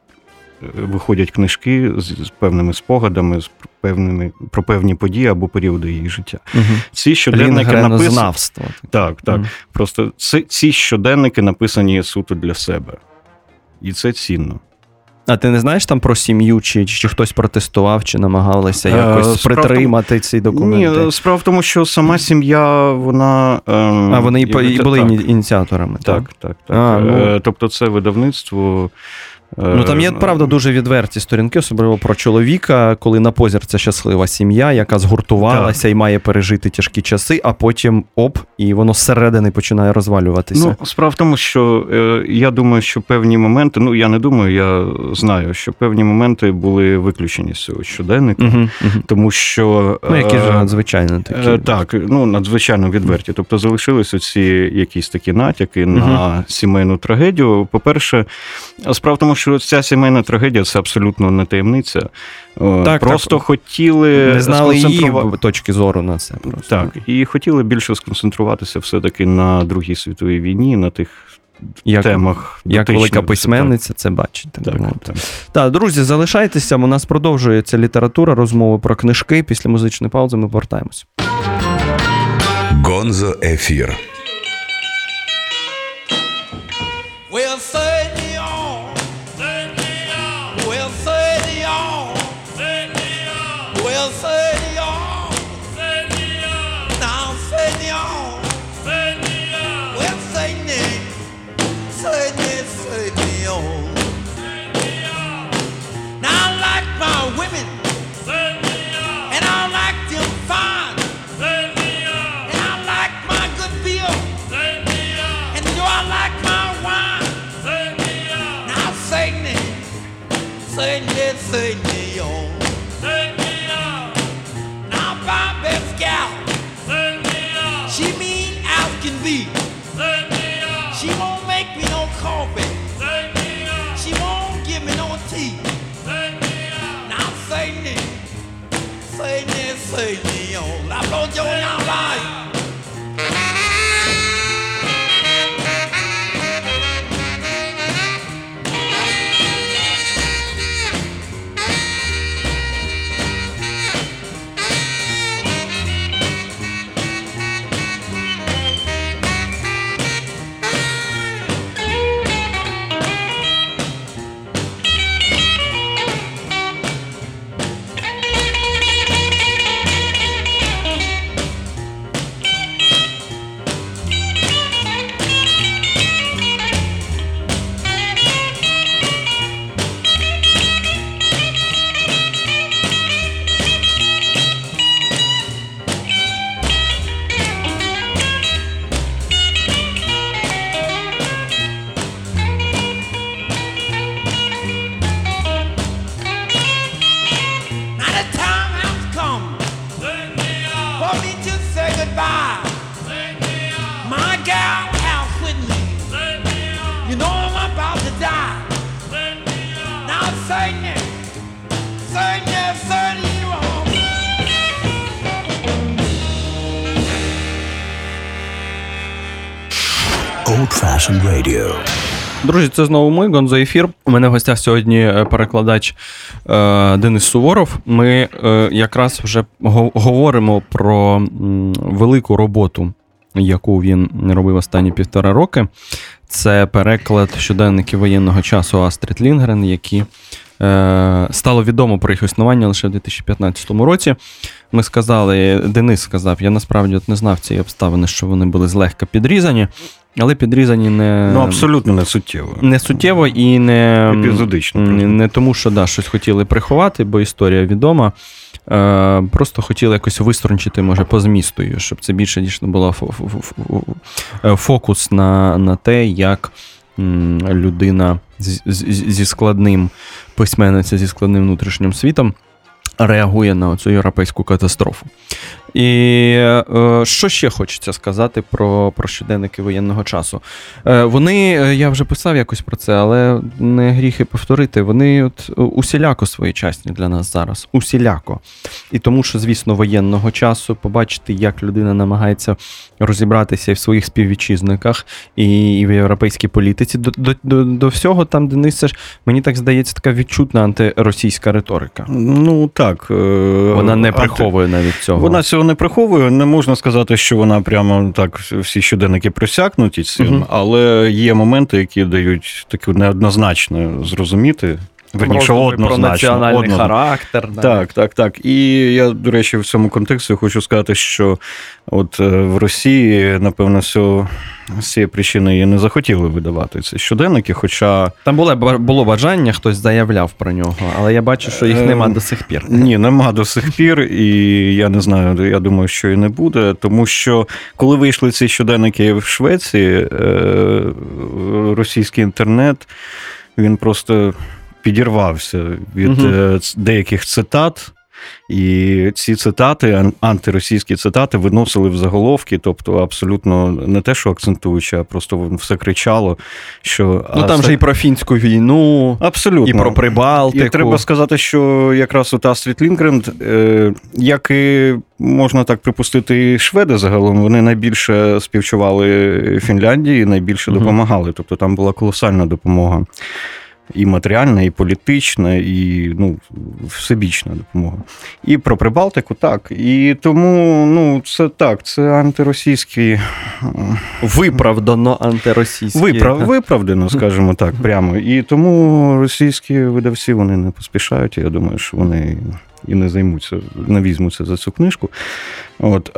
виходять книжки з, з певними спогадами, з певними про певні події або періоди її життя. Угу. Ці щоденники написані. Так, так. Мгм. Просто ці, ці щоденники написані суто для себе. І це цінно. А ти не знаєш там про сім'ю, чи, чи хтось протестував, чи намагалися Е, якось справа в тому- притримати ці документи? Ні, справа в тому, що сама сім'я, вона. ем, а вони і, так, були так, ініціаторами. Так, так, так. А, ну. Е, Тобто це видавництво. Е, Ну там є правда дуже відверті сторінки, особливо про чоловіка, коли на позір це щаслива сім'я, яка згуртувалася і має пережити тяжкі часи, а потім оп, і воно зсередини починає розвалюватися. Ну, справа в тому, що е, я думаю, що певні моменти, ну я не думаю, я знаю, що певні моменти були виключені з цього щоденника, угу, угу. тому що. ну які ж е, надзвичайно такі. Е, Так, ну надзвичайно відверті. Тобто залишились оці якісь такі натяки на сімейну трагедію. По-перше, справа в тому, що ця сімейна трагедія це абсолютно не таємниця. Е, Так, просто так. хотіли Не знали її точки зору на це. Просто. Так, і хотіли більше сконцентруватися все-таки на Другій світовій війні, на тих Як, темах. як велика письменниця це бачить. Так, так. Так, друзі, залишайтеся. У нас продовжується література, розмови про книжки. Після музичної паузи ми повертаємось. Гонзо Ефір. Old Radio. Друзі, це знову ми, Гонзо Ефір. У мене в гостях сьогодні е, перекладач е, Денис Суворов. Ми е, якраз вже говоримо про м, велику роботу, яку він робив останні півтора роки. Це переклад щоденників воєнного часу Астрид Лінгрен, які е, стало відомо про їх існування лише в 2015 році. Ми сказали, Денис сказав, я насправді от не знав цієї обставини, що вони були злегка підрізані, але підрізані не Ну, абсолютно не суттєво. не суттєво і не Епізодично. Не тому, що да, щось хотіли приховати, бо історія відома. Е, просто хотіли якось виструнчити, може, по змісту, щоб це більше дійсно було е, фокус на, на те, як людина зі складним письменниця зі складним внутрішнім світом реагує на цю європейську катастрофу. І е, що ще хочеться сказати про, про щоденники воєнного часу? Е, вони, е, я вже писав якось про це, але не гріхи повторити. Вони от е, усіляко своєчасні для нас зараз. Усіляко. І тому, що, звісно, воєнного часу побачити, як людина намагається розібратися і в своїх співвітчизниках, і, і в європейській політиці. До, до, до, до всього там, Денис, ж, мені так здається, така відчутна антиросійська риторика. Ну так. е, Вона не приховує навіть цього. Вона цього не приховую. Не можна сказати, що вона прямо так всі щоденники просякнуті цим, Мгм. але є моменти, які дають таку неоднозначно зрозуміти. Верніше, Роздуми про національний одно- характер. да. Так, так, так. І я, до речі, в цьому контексті хочу сказати, що от е, в Росії, напевно, цього- з цієї причини і не захотіли видавати ці щоденники, хоча Там було, було бажання, хтось заявляв про нього, але я бачу, що їх Е, нема до сих пір. Ні, нема до сих пір, і я не знаю, я думаю, що і не буде. Тому що коли вийшли ці щоденники в Швеції, е, російський інтернет він просто підірвався від е, деяких цитат. І ці цитати, антиросійські цитати, виносили в заголовки, тобто абсолютно не те, що акцентуючи, а просто все кричало, що Ну там це- же і про фінську війну, абсолютно і про Прибалтику. і треба сказати, що якраз от Астрід Лінгренд, е, як і можна так припустити, і шведи загалом, вони найбільше співчували Фінляндії, найбільше допомагали. Тобто там була колосальна допомога. І матеріальна, і політична, і ну, всебічна допомога. І про Прибалтику так. І тому ну, це так, це антиросійські Виправдано антиросійські. Виправ, виправдано, скажімо так, прямо. І тому російські видавці вони не поспішають. Я думаю, що вони і не займуться, не візьмуться за цю книжку. От,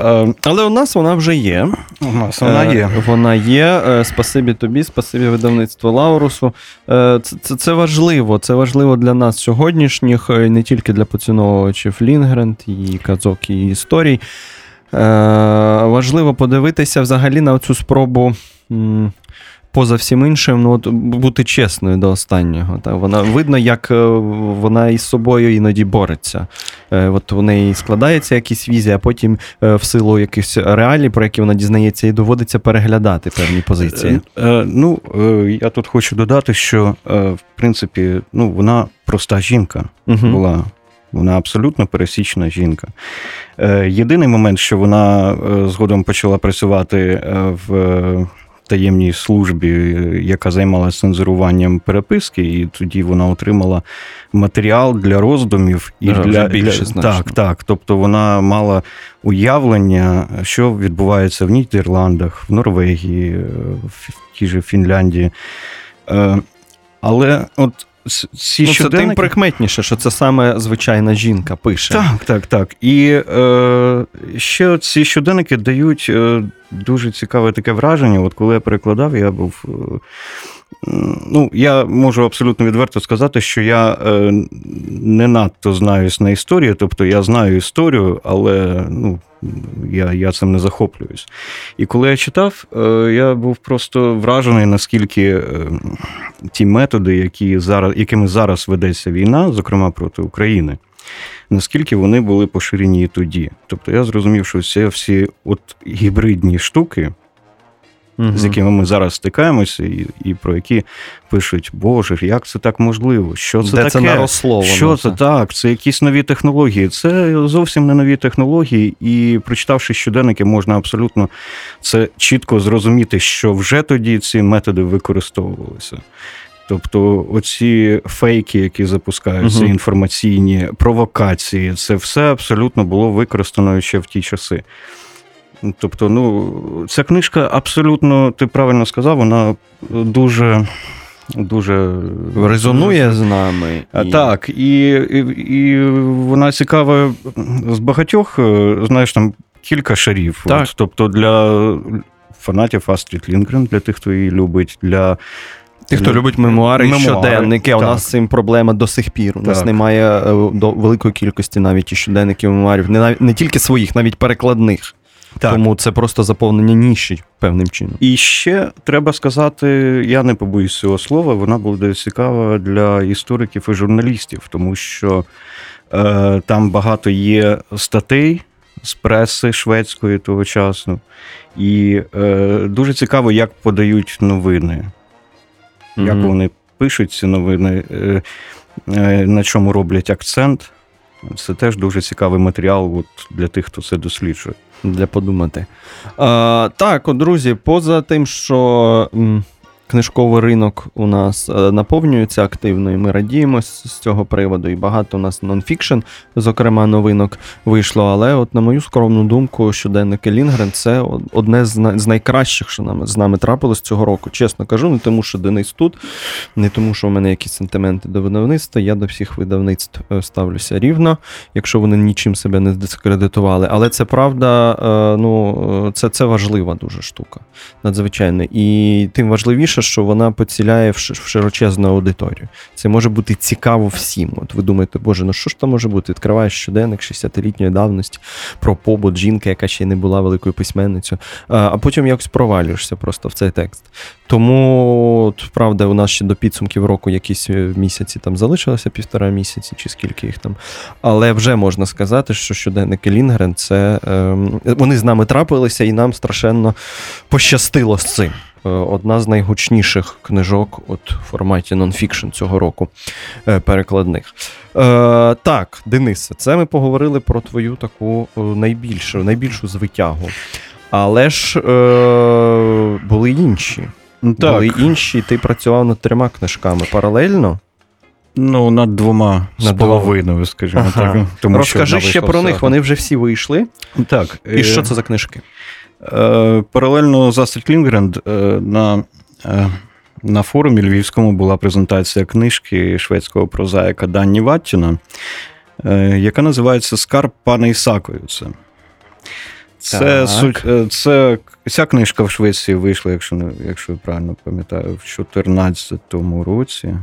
Але у нас вона вже є. у нас вона Е, є. Вона є. Е, Спасибі тобі, спасибі видавництву Лаурусу. Це, це, важливо. Це важливо для нас сьогоднішніх, е, не тільки для поціновувачів Лінгренд і казок і історій. Важливо подивитися взагалі на цю спробу. Поза всім іншим, ну от бути чесною до останнього. Та вона видно, як е, вона із собою іноді бореться. Е, От у неї складається якісь візії, а потім е, в силу якихось реалій, про які вона дізнається, і доводиться переглядати певні позиції. Ну, я тут хочу додати, що в принципі, ну, вона проста жінка. Була. Вона абсолютно пересічна жінка. Єдиний момент, що вона згодом почала працювати в таємній службі, яка займалася цензуруванням переписки, і тоді вона отримала матеріал для роздумів і Вже для більше для- так, так. Тобто вона мала уявлення, що відбувається в Нідерландах, в Норвегії, в тій же Фінляндії. Е, Але от ц- ці Ну, це тим щоденники... прикметніше, що це саме звичайна жінка пише. Так, так, так. І е, ще ці щоденники дають е, дуже цікаве таке враження. От коли я перекладав, я був. Ну, я можу абсолютно відверто сказати, що я е, не надто знаюсь на історії, тобто я знаю історію, але ну, я, я цим не захоплююсь. І коли я читав, е, я був просто вражений, наскільки е, ті методи, які зараз, якими зараз ведеться війна, зокрема проти України, наскільки вони були поширені і тоді. Тобто я зрозумів, що це всі от гібридні штуки, Мгм. з якими ми зараз стикаємося, і, і про які пишуть, Боже, як це так можливо? Що це Де таке? це наросло Що це так? Це якісь нові технології. Це зовсім не нові технології, і прочитавши щоденники, можна абсолютно це чітко зрозуміти, що вже тоді ці методи використовувалися. Тобто, оці фейки, які запускаються, Мгм. інформаційні провокації, це все абсолютно було використано ще в ті часи. Тобто, ну, ця книжка абсолютно, ти правильно сказав, вона дуже, дуже Резонує з нами. і- Так, і, і, і вона цікава з багатьох, е, знаєш, там кілька шарів. Так. От, тобто для фанатів Астрід Лінгрен, для тих, хто її любить, для Ті, хто любить мемуари, Мемуари, щоденники, а у нас з цим проблема до сих пір. У нас Так. немає е, до великої кількості навіть і щоденників мемуарів, не, не тільки своїх, навіть перекладних. Так. Тому це просто заповнення ніші певним чином. І ще треба сказати, я не побоюсь цього слова, вона буде цікава для істориків і журналістів, тому що е, там багато є статей з преси шведської того часу. І е, дуже цікаво, як подають новини, як вони пишуть ці новини, е, е, на чому роблять акцент. Це теж дуже цікавий матеріал от, для тих, хто це досліджує. Для подумати. Е, так, друзі, поза тим, що книжковий ринок у нас е, наповнюється активно, і ми радіємо з цього приводу. І багато у нас нонфікшн, зокрема, новинок вийшло. Але, от, на мою скромну думку, щоденники Лінгрен це одне з, найкращих, що нам, з нами трапилось цього року. Чесно кажу, не тому, що Денис тут, не тому, що у мене якісь сентименти до видавництва. Я до всіх видавництв е, ставлюся рівно, якщо вони нічим себе не дискредитували. Але це правда, е, ну це, це важлива дуже штука, надзвичайно. І тим важливіше, що вона поціляє в широчезну аудиторію. Це може бути цікаво всім. От ви думаєте, боже, ну що ж там може бути? Відкриваєш щоденник 60-літньої давності про побут жінки, яка ще й не була великою письменницею, а потім якось провалюєшся просто в цей текст. Тому, правда, у нас ще до підсумків року якісь е, місяці там залишилося півтора місяці, чи скільки їх там. Але вже можна сказати, що щоденники Лінгрен це ем, вони з нами трапилися, і нам страшенно пощастило з цим. Е, Одна з найгучніших книжок от в форматі нонфікшн цього року е, перекладних. Е, так, Денисе, це ми поговорили про твою таку е, найбільшу, найбільшу звитягу. Але ж е, були інші. Так, Були інші, ти працював над трьома книжками паралельно. ну над двома з половиною, скажімо Ага. так. Тому Розкажи що ще про них, вони вже всі вийшли. Так, І е, що це за книжки? Е, Паралельно з Астрід Лінгренд е, на, е, на форумі львівському була презентація книжки шведського прозаїка Данні Ваттіна, яка називається Скарб пана Ісаковіца. Це, суть, е, це, ця книжка в Швеції вийшла, якщо, не, якщо я правильно пам'ятаю, в 2014 році.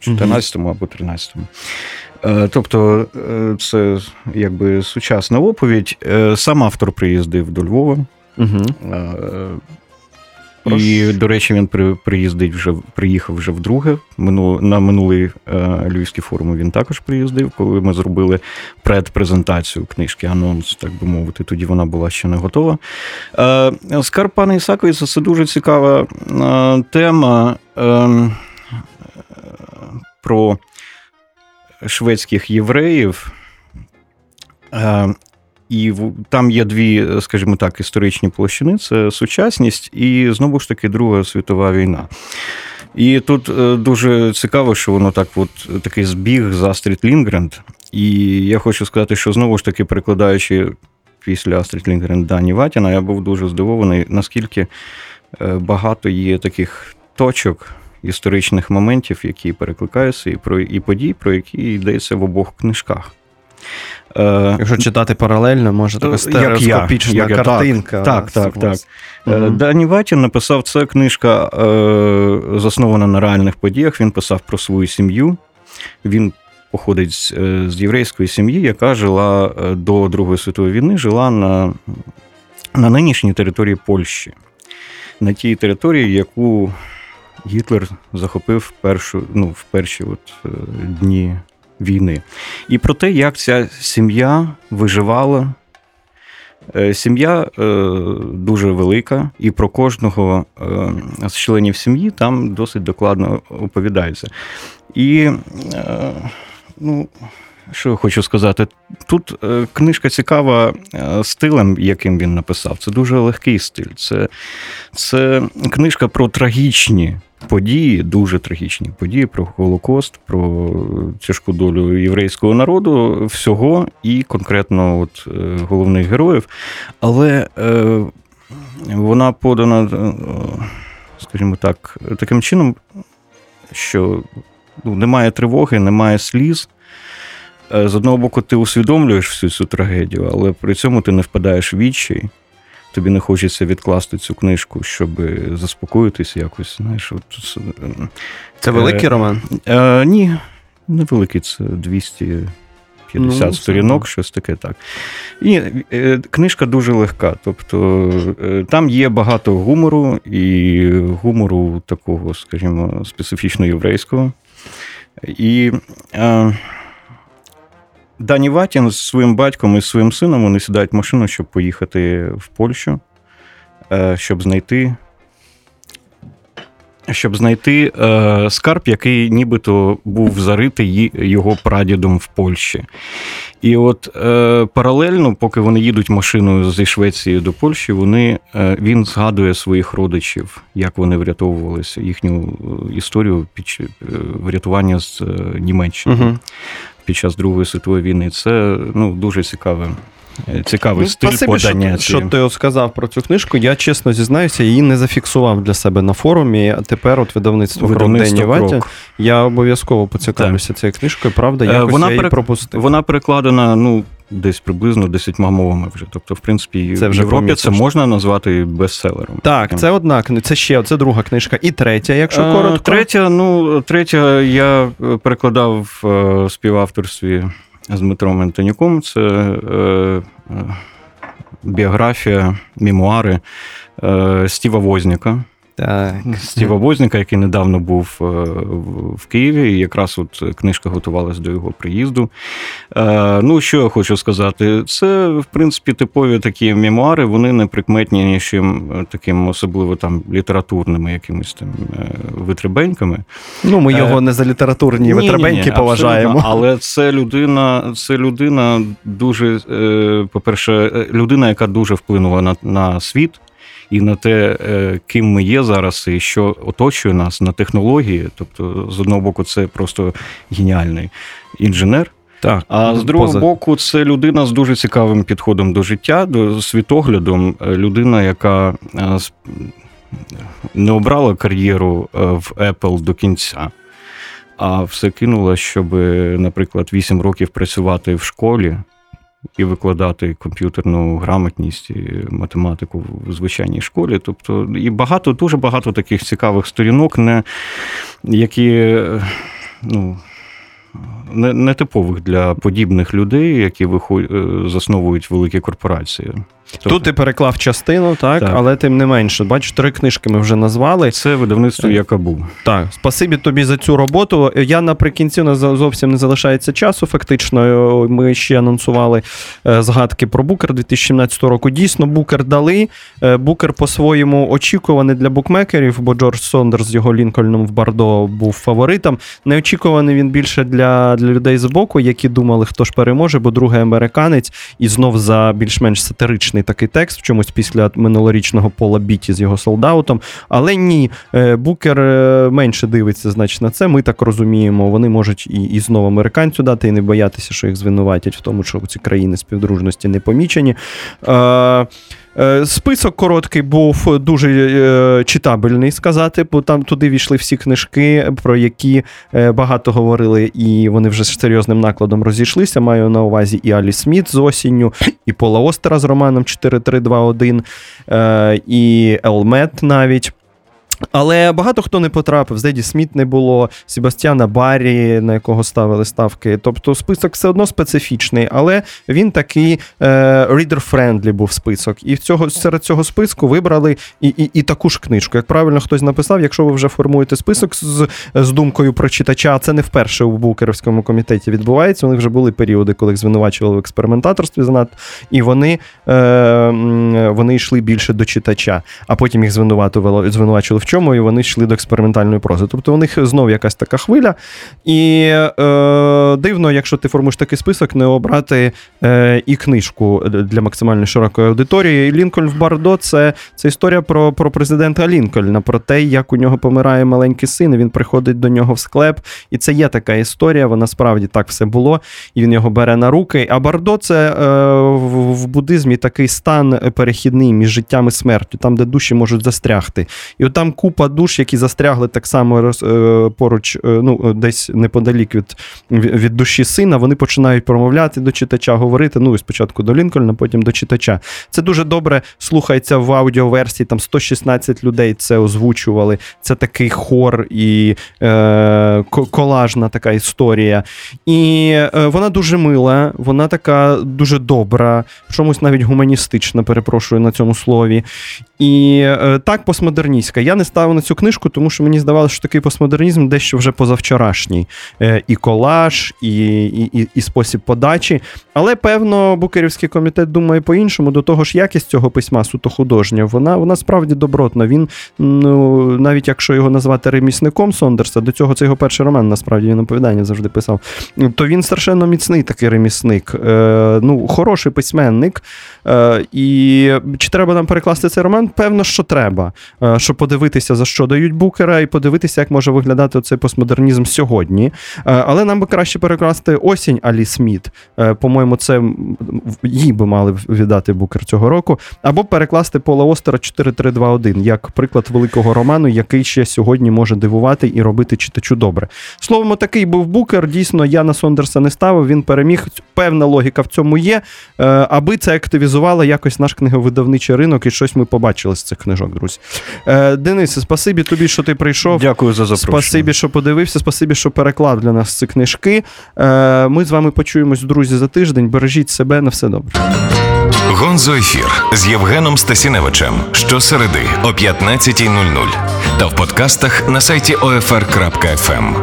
14-му або 13-му. Е, Тобто, е, це якби сучасна оповідь. Сам автор приїздив до Львова. Угу. Е, І, до речі, він при, приїздить вже, приїхав вже вдруге. На минулий е, Львівський форум він також приїздив, коли ми зробили предпрезентацію книжки, анонс, так би мовити. Тоді вона була ще не готова. Е, Скарб пана Ісаковіца це дуже цікава е, тема е, е, про шведських євреїв. Е, і там є дві, скажімо так, історичні площини: це сучасність і знову ж таки Друга світова війна. І тут е, дуже цікаво, що воно так, от такий збіг з Астрід Лінгренд. І я хочу сказати, що знову ж таки, перекладаючи після Астрід Лінгренд Дані Ватіна, я був дуже здивований, наскільки е, багато є таких точок. Історичних моментів, які перекликаються, і про і подій, про які йдеться в обох книжках. Е, Якщо читати паралельно, може така Як я, стереоскопічна як я, так, картинка. так, так, так. Е, Мгм. Дані Ватін написав це книжка, е, заснована на реальних подіях. Він писав про свою сім'ю. Він походить з, е, з єврейської сім'ї, яка жила е, до Другої світової війни, жила на, на нинішній території Польщі, на тій території, яку Гітлер захопив першу, ну, в перші от, дні війни. І про те, як ця сім'я виживала Е, Сім'я е, дуже велика, і про кожного е, з членів сім'ї там досить докладно оповідається. І ну, що я хочу сказати, тут е, книжка цікава е, стилем, яким він написав. Це дуже легкий стиль. Це, це книжка про трагічні події, дуже трагічні події про Голокост, про тяжку долю єврейського народу, всього і конкретно от, е, головних героїв. Але е, вона подана, скажімо так, таким чином, що ну, немає тривоги, немає сліз. Е, З одного боку, ти усвідомлюєш всю цю трагедію, але при цьому ти не впадаєш в відчай. Тобі не хочеться відкласти цю книжку, щоб заспокоїтися якось. Знаєш, от, це, е, великий роман. Е, ні, невеликий, це 250 Ну, сторінок, так. щось таке так. І е, книжка дуже легка. Тобто е, там є багато гумору і гумору такого, скажімо, специфічно єврейського. І е, Дані Ватін з своїм батьком і своїм сином вони сідають в машину, щоб поїхати в Польщу, е, щоб знайти. Щоб знайти е, скарб, який нібито був заритий його прадідом в Польщі. І от е, паралельно, поки вони їдуть машиною зі Швеції до Польщі, вони, він згадує своїх родичів, як вони врятовувалися, їхню історію врятування з Німеччини Угу. Під час Другої світової війни. Це ну, дуже цікаве, Цікавий цікавий стиль Ну, спасибі, подання. що, що ти от сказав про цю книжку. Я чесно зізнаюся, її не зафіксував для себе на форумі. А тепер от видавництво «Крок Видавництво Дені Ватя. Я обов'язково поцікавлюся цією книжкою. Правда, Е, якось вона я її перек- пропустив. Вона перекладена ну, десь приблизно десятьма мовами вже. Тобто, в принципі, Це в вже Європі це можна назвати бестселером. Так, це одна книга, це ще це друга книжка. І третя, якщо Е, коротко. Третя, ну, третя я е, перекладав в е, співавторстві з Дмитром Антонюком. Це е, біографія, мемуари е, Стіва Возняка. Так. Стіва Возняка, який недавно був е, в- Києві, і якраз от книжка готувалась до його приїзду. Е, Ну, що я хочу сказати, це, в принципі, типові такі мемуари, вони не прикметні нічим е, таким, особливо там літературними якимись там витребеньками. Ну, ми його не за літературні витребеньки поважаємо. Але це людина, це людина дуже, по-перше, людина, яка дуже вплинула на, на світ. І на те, е, ким ми є зараз, і що оточує нас на технології. Тобто, з одного боку, це просто геніальний інженер. Так, А з другого поза- боку, це людина з дуже цікавим підходом до життя, до світоглядом. Е, Людина, яка е, не обрала кар'єру в Apple до кінця, а все кинула, щоб, наприклад, 8 років працювати в школі і викладати комп'ютерну грамотність і математику в звичайній школі. Тобто, і багато, дуже багато таких цікавих сторінок, не, які. е, Ну, не, не для подібних людей, які виход... е, засновують великі корпорації. Тобто, Тут ти переклав частину, так, Так. але тим не менше, бачиш, три книжки ми вже назвали. це видавництво Yakaboo. Так, спасибі тобі за цю роботу. Я наприкінці у нас зовсім не залишається часу. Фактично, ми ще анонсували е, згадки про Букер 2017 року. Дійсно, Букер дали. Е, Букер по-своєму очікуваний для букмекерів, бо Джордж Сондерс з його Лінкольном в Бардо був фаворитом. Неочікуваний він більше для, для людей з боку, які думали, хто ж переможе, бо другий американець і знов за більш-менш сатиричний такий текст, в чомусь після минулорічного пола Біті з його солдаутом. Але ні, е, Букер е, менше дивиться, значить, на це. Ми так розуміємо. Вони можуть і, і знову американцю дати, і не боятися, що їх звинуватять в тому, що ці країни співдружності не помічені. Е, Список короткий був дуже е, читабельний, сказати, бо там туди війшли всі книжки, про які е, багато говорили, і вони вже з серйозним накладом розійшлися. Маю на увазі і Алі Сміт з осінню, і Пола Остера з романом 4321, е, і Елмет навіть. Але багато хто не потрапив. Зеді Сміт не було, Себастьяна Баррі, на якого ставили ставки. Тобто список все одно специфічний, але він такий е, reader-friendly був список. І в цього, серед цього списку вибрали і, і, і таку ж книжку. Як правильно хтось написав, якщо ви вже формуєте список з, з думкою про читача, це не вперше у Букерівському комітеті відбувається. У них вже були періоди, коли їх звинувачували в експериментаторстві занадто, і вони, е, вони йшли більше до читача, а потім їх звинувачували в чому, і вони йшли до експериментальної прози. Тобто у них знов якась така хвиля. І е, дивно, якщо ти формуєш такий список, не обрати е, і книжку для максимально широкої аудиторії. Лінкольн в Бардо це, це історія про, про президента Лінкольна, про те, як у нього помирає маленький син. і Він приходить до нього в склеп. І це є така історія. Вона справді так все було, і він його бере на руки. А Бардо це е, в, в буддизмі такий стан перехідний між життям і смертю, там, де душі можуть застрягти. І от там купа душ, які застрягли так само е, поруч, е, ну, десь неподалік від, від душі сина, вони починають промовляти до читача, говорити. Ну, і спочатку до Лінкольна, потім до читача. Це дуже добре слухається в аудіоверсії. Там 116 людей це озвучували. Це такий хор і е, колажна така історія. І е, вона дуже мила, вона така дуже добра, чомусь навіть гуманістична, перепрошую на цьому слові. І е, так, постмодерністська. Я не ставив на цю книжку, тому що мені здавалося, що такий постмодернізм дещо вже позавчорашній. Е, і колаж, і, і, і спосіб подачі. Але, певно, Букерівський комітет думає по-іншому. До того ж, якість цього письма суто художня, вона вона справді добротна. Він, ну, навіть якщо його назвати ремісником Сондерса, до цього це його перший роман, насправді він оповідання завжди писав. То він страшенно міцний такий ремісник. Е, ну, Хороший письменник. Е, і чи треба нам перекласти цей роман? Певно, що треба. Е, щоб подивитися, за що дають букера, і подивитися, як може виглядати цей постмодернізм сьогодні. Е, але нам би краще перекласти осінь Алі Сміт. Е, по-моєму, це їй би мали віддати букер цього року. Або перекласти Пола Остера 4321 як приклад великого роману, який ще сьогодні може дивувати і робити читачу добре. Словом, такий був букер. Дійсно, я на Сондерса не ставив. Він переміг. Певна логіка в цьому є, аби це активізувало якось наш книговидавничий ринок, і щось ми побачили з цих книжок, друзі. Денисе, спасибі тобі, що ти прийшов. Дякую за запрошення. Спасибі, що подивився. Спасибі, що переклав для нас ці книжки. Ми з вами почуємось, друзі, за тиждень. Бережіть себе на все добре. Гонзо ефір з Євгеном Стасіневичем щосереди о 15.00 та в подкастах на сайті OFR.FM.